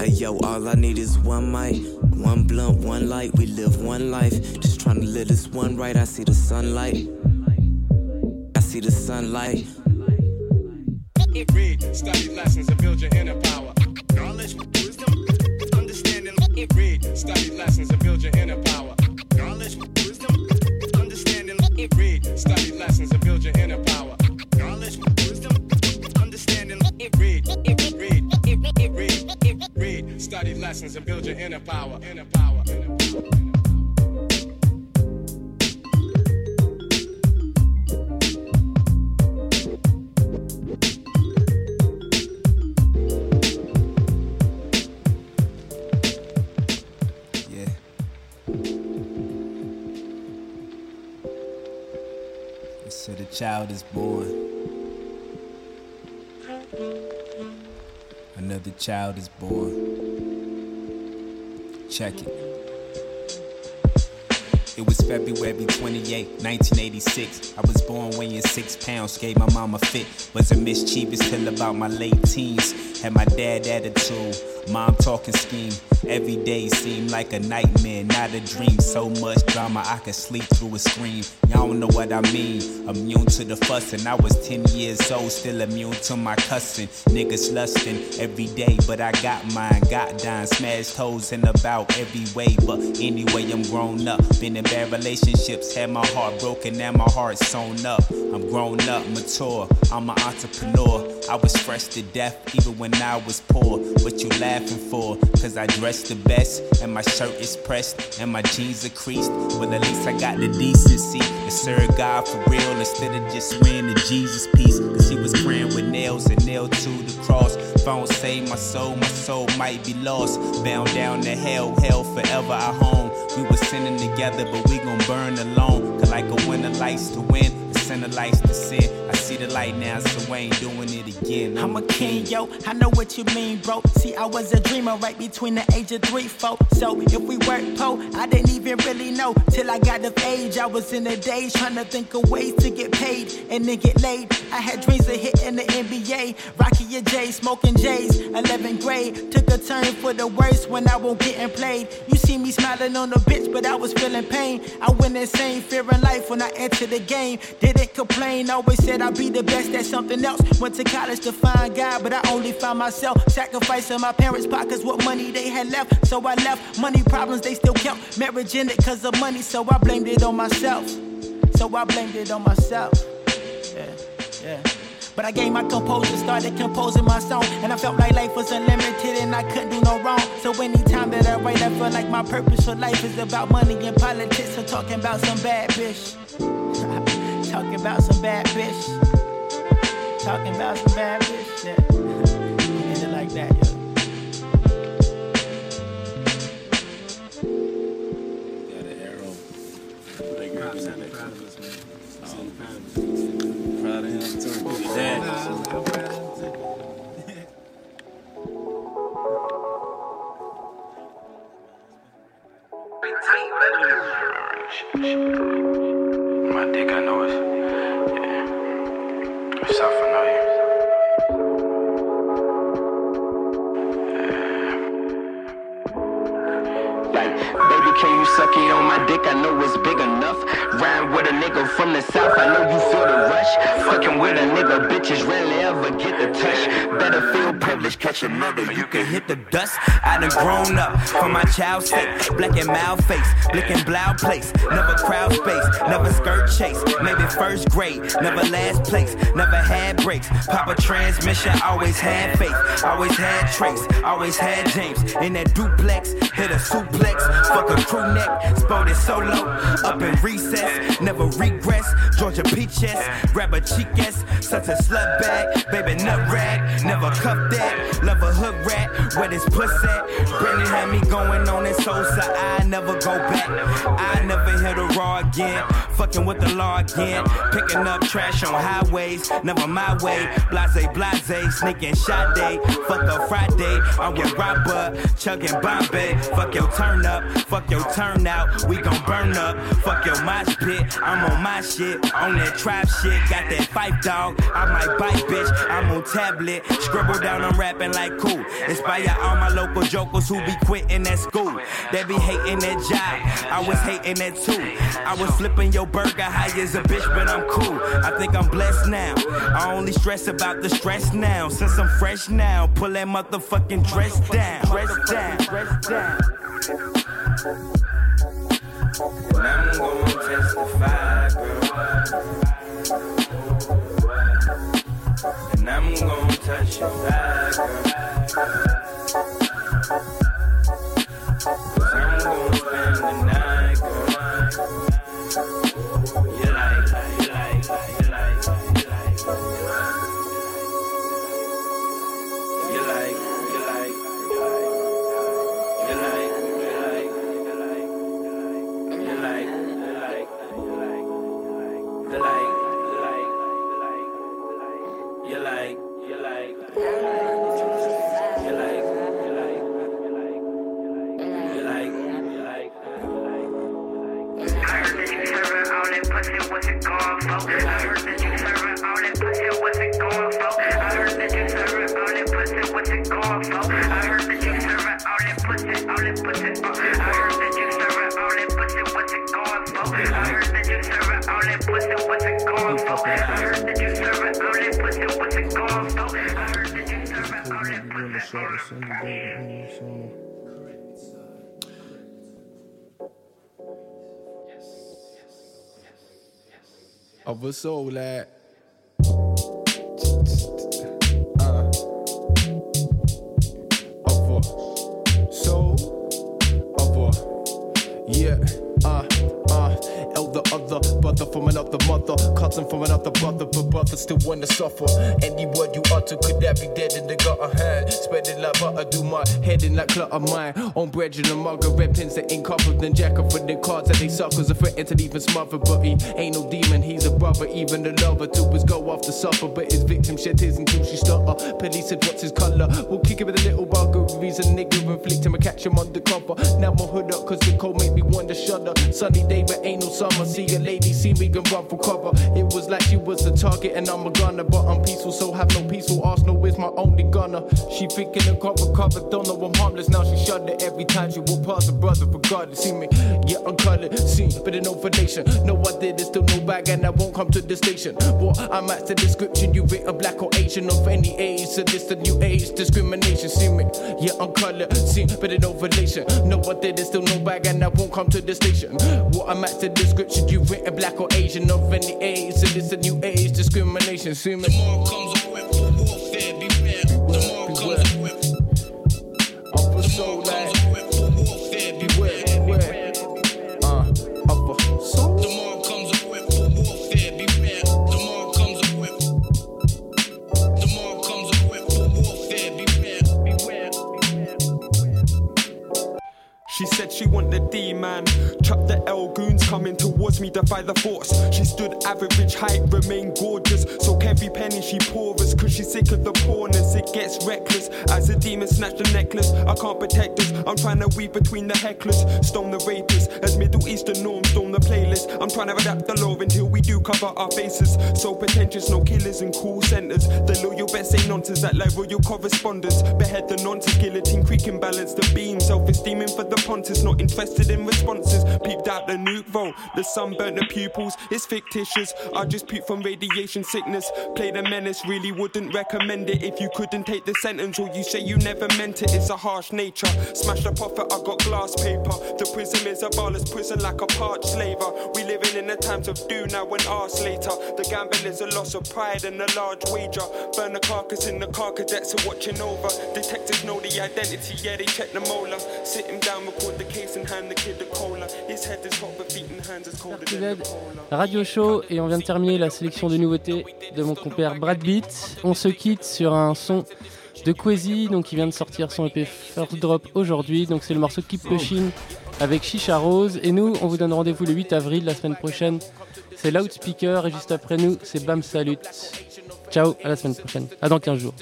S21: Hey yo, all I need is one mic, one blunt, one light. We live one life, just trying to live this one right. I see the sunlight. I see the sunlight.
S22: Read, study lessons and build your inner power. Knowledge, wisdom, understanding. Read, study lessons and build your inner power. Knowledge, wisdom, understanding. Read, study lessons and build your inner power. Knowledge, wisdom, understanding. Read, read, read, read, read, study lessons and build your inner power. Inner power. Inner power.
S2: Child is born. Another child is born. Check it. It was February 28, 1986. I was born weighing six pounds, gave my mom a fit. Was a mischievous till about my late teens. Had my dad attitude, mom talking scheme. Every day seemed like a nightmare, not a dream. So much drama, I could sleep through a scream. Y'all don't know what I mean. Immune to the fuss, and I was 10 years old, still immune to my cussing. Niggas lusting every day, but I got mine, got dying. Smashed hoes in about every way, but anyway, I'm grown up. Been in bad relationships, had my heart broken, and my heart sewn up. I'm grown up, mature, I'm an entrepreneur. I was fresh to death, even when I was poor. What you laughing for? Cause I dress the best, and my shirt is pressed, and my jeans are creased. Well, at least I got the decency to serve God for real instead of just wearing the Jesus piece. Cause he was praying with nails and nailed to the cross. If I don't save my soul, my soul might be lost. Bound down to hell, hell forever our home. We was sinning together, but we gon' burn alone. Cause like a winner likes to win, a sinner likes to sin. I see the light now, so I ain't doing it again.
S23: I'm a king, yo. I know what you mean, bro. See, I was a dreamer right between the age of three, four. So if we work po, I didn't even really know till I got of age. I was in the days trying to think of ways to get paid and then get laid. I had dreams of hitting the NBA, Rocky a J, smoking J's. 11th grade took a turn for the worse when I won't getting played. You see me smiling on the bitch, but I was feeling pain. I went insane, fearing life when I entered the game. Didn't complain, always said I'd be the best at something else. Went to college to find God, but I only found myself sacrificing my parents' pockets, what money they had left. So I left money problems, they still kept marriage it cause of money. So I blamed it on myself. So I blamed it on myself. Yeah, yeah. But I gave my composure, started composing my song. And I felt like life was unlimited and I couldn't do no wrong. So anytime that I write, I feel like my purpose for life is about money and politics. So talking about some bad bitch. talking about some bad bitch. Talking about some bad bitch. Yeah. End it like that, yo.
S24: Got an arrow. Big props out there. Proud of us, um, man. Proud of him too. Your dad.
S25: My
S20: from the south, I know you feel rush. Fucking with a nigga, bitches rarely ever get the touch. Better feel privileged, catch another, you can hit the
S2: dust. I done grown up for my child's sake. Black and mild face, blicking blow place. Never crowd space, never skirt chase. Maybe first grade, never last place. Never had breaks. Papa transmission, always had faith. Always had trace, always had James. In that duplex, hit a suplex. Fuck a crew neck, sported solo. Up in recess, never regress. Georgia peaches, grab a cheek ass. Such a slut bag, baby nut rag. Never cuff that, love a hood rat. Where this puss at? Brandon had me going on this side. I never go back. I never hit a raw again. Fucking with the law again. Picking up trash on highways, never my way. Blase, blase, sneaking shot day. Fuck a Friday, I'm with Robert, chugging Bombay. Fuck your turn up, fuck your turn out. We gon' burn up. Fuck your mosh pit, I'm on my shit. On that trap shit, got that fight dog. I might bite, bitch. I'm on tablet. Scribble down, I'm rapping like cool. Inspire all my local jokers who be quitting at school. They be hating that job. I was hating that too. I was flipping your burger high as a bitch, but I'm cool. I think I'm blessed now. I only stress about the stress now. Since I'm fresh now, pull that motherfucking dress down. Dress down. Dress down.
S13: And I'm gonna testify, girl. And I'm gonna touch your back, girl. Cause I'm gonna spend the night, girl.
S26: Of a soul that cousin from another brother but brother still wanna suffer. Any word you utter could that be dead in the gutter. Hand spread it like butter do my head in like clutter mine. On bread and a mugger red pins that ain't covered then jack up for the cards that they suckers are threatened to even smother. But he ain't no demon he's a brother even the lover. To his go off to suffer but his victim shed his until she stutter. Police said what's his color? We'll kick him with a little bugger he's a nigga inflict him and catch him undercover. Now my hood up cause the cold make me want to shudder. Sunny day but ain't no summer. See a lady see me gun run for cover. it was like she was the target and I'm a gunner but I'm peaceful so have no peaceful Arsenal is my only gunner. She thinking the cover cover don't know I'm harmless now she shudder every time she walk past her brother regardless see me yeah I'm colored see but in no foundation. No I did it still no bag and I won't come to the station. Boy I'm at the description you a black or Asian of any age so this the new age discrimination see me yeah I'm colored see but in no foundation. No I did it still no bag and I won't come to the station. What I'm at the description you a black or Asian of any age it's it's a new age discrimination. Assuming tomorrow. Beware. Tomorrow beware. comes a Beware. Beware. For warfare. Beware. Tomorrow. Tomorrow comes a. Beware. Beware.
S27: Uh, she said she wanted the D man. Trap the L goons coming towards me, defy the force. She stood average height, remain gorgeous. So every penny she pours, cause she's sick of the poorness. It gets reckless as a demon snatch the necklace. I can't protect us. I'm trying to weave between the hecklers, stone the rapists. As Middle Eastern norms stone the playlist. I'm trying to adapt the law until we do cover our faces. So pretentious, no killers and cool centers. The loyal best say nonsense that like royal correspondence. Behead the nonsense, guillotine creaking balance the beam. Self esteeming for the pontiffs, not interested in responses. Peeped out the nuke vote, the sun burnt the pupils. It's fictitious. I just peeped from radiation sickness. Play the menace, really wouldn't recommend it if you couldn't take the sentence or you say you never meant it. It's a harsh nature. Smash the prophet, I got glass paper. The prison is a barless prison like a parched slaver. We living in the times of do now and ask later. The gamble is a loss of pride and a large wager. Burn the carcass in the car cadets are watching over. Detectives know the identity, yeah, they check the molar. Sit him down, record the case and hand the kid the cola.
S8: Radio Show et on vient de terminer la sélection de nouveautés de mon compère Brad Beat. On se quitte sur un son de Quasi, donc qui vient de sortir son EP First Drop aujourd'hui. Donc c'est le morceau Keep Pushing avec Shisha Rose. Et nous, on vous donne rendez-vous le 8 avril, la semaine prochaine. C'est Loudspeaker et juste après nous, c'est Bam Salut. Ciao, à la semaine prochaine. À dans 15 jours.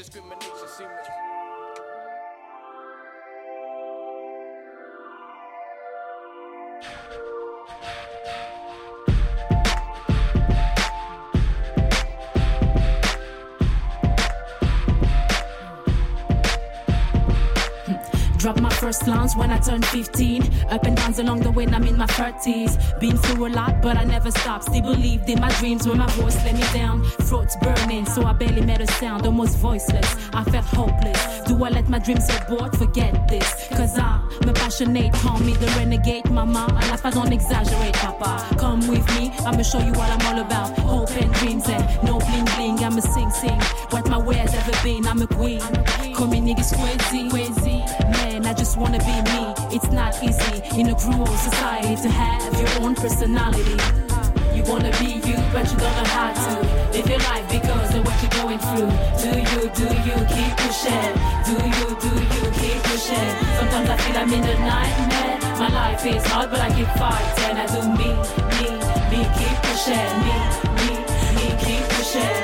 S28: First when I turned 15. Up and downs along the way, I'm in my 30s. Been through a lot, but I never stopped. Still believed in my dreams when my voice let me down. Throats burning, so I barely made a sound, almost voiceless. I felt hopeless. Do I let my dreams get bored? Forget this. Cause I'm a passionate, call me the renegade, mama. A life I don't exaggerate, papa. Come with me, I'ma show you what I'm all about. Hope and dreams and no bling bling. I'ma sing, sing. What my way has ever been, I'm a queen. Call me niggas crazy. Man, I just wanna be me. It's not easy in a cruel society to have your own personality. You wanna be you, but you don't know how to live your life because of what you're going through. Do you, do you keep pushing? Do you, do you keep pushing? Sometimes I feel I'm in a nightmare. My life is hard, but I keep fighting. I do me, me, me, keep pushing. Me, me, me, keep pushing.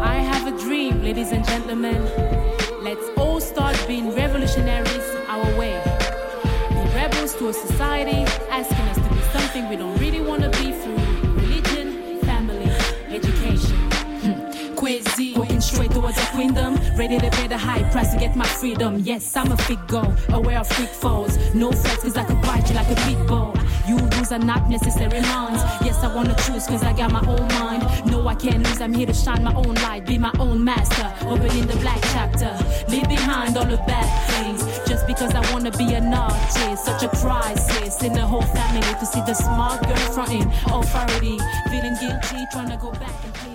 S28: I have a dream, ladies and gentlemen. Let's all start being revolutionaries our way. Be rebels to a society asking us to be something we don't really want to be through straight towards a queendom, ready to pay the high price to get my freedom. Yes, I'm a fit go, aware of freak foes. No threats, cause I could bite you like a pit bull. You rules are not necessary lines. Yes, I wanna choose cause I got my own mind. No, I can't lose, I'm here to shine my own light, be my own master. Opening the black chapter, leave behind all the bad things. Just because I wanna be an artist, such a crisis in the whole family to see the smart girl fronting authority, feeling guilty, trying to go back and please.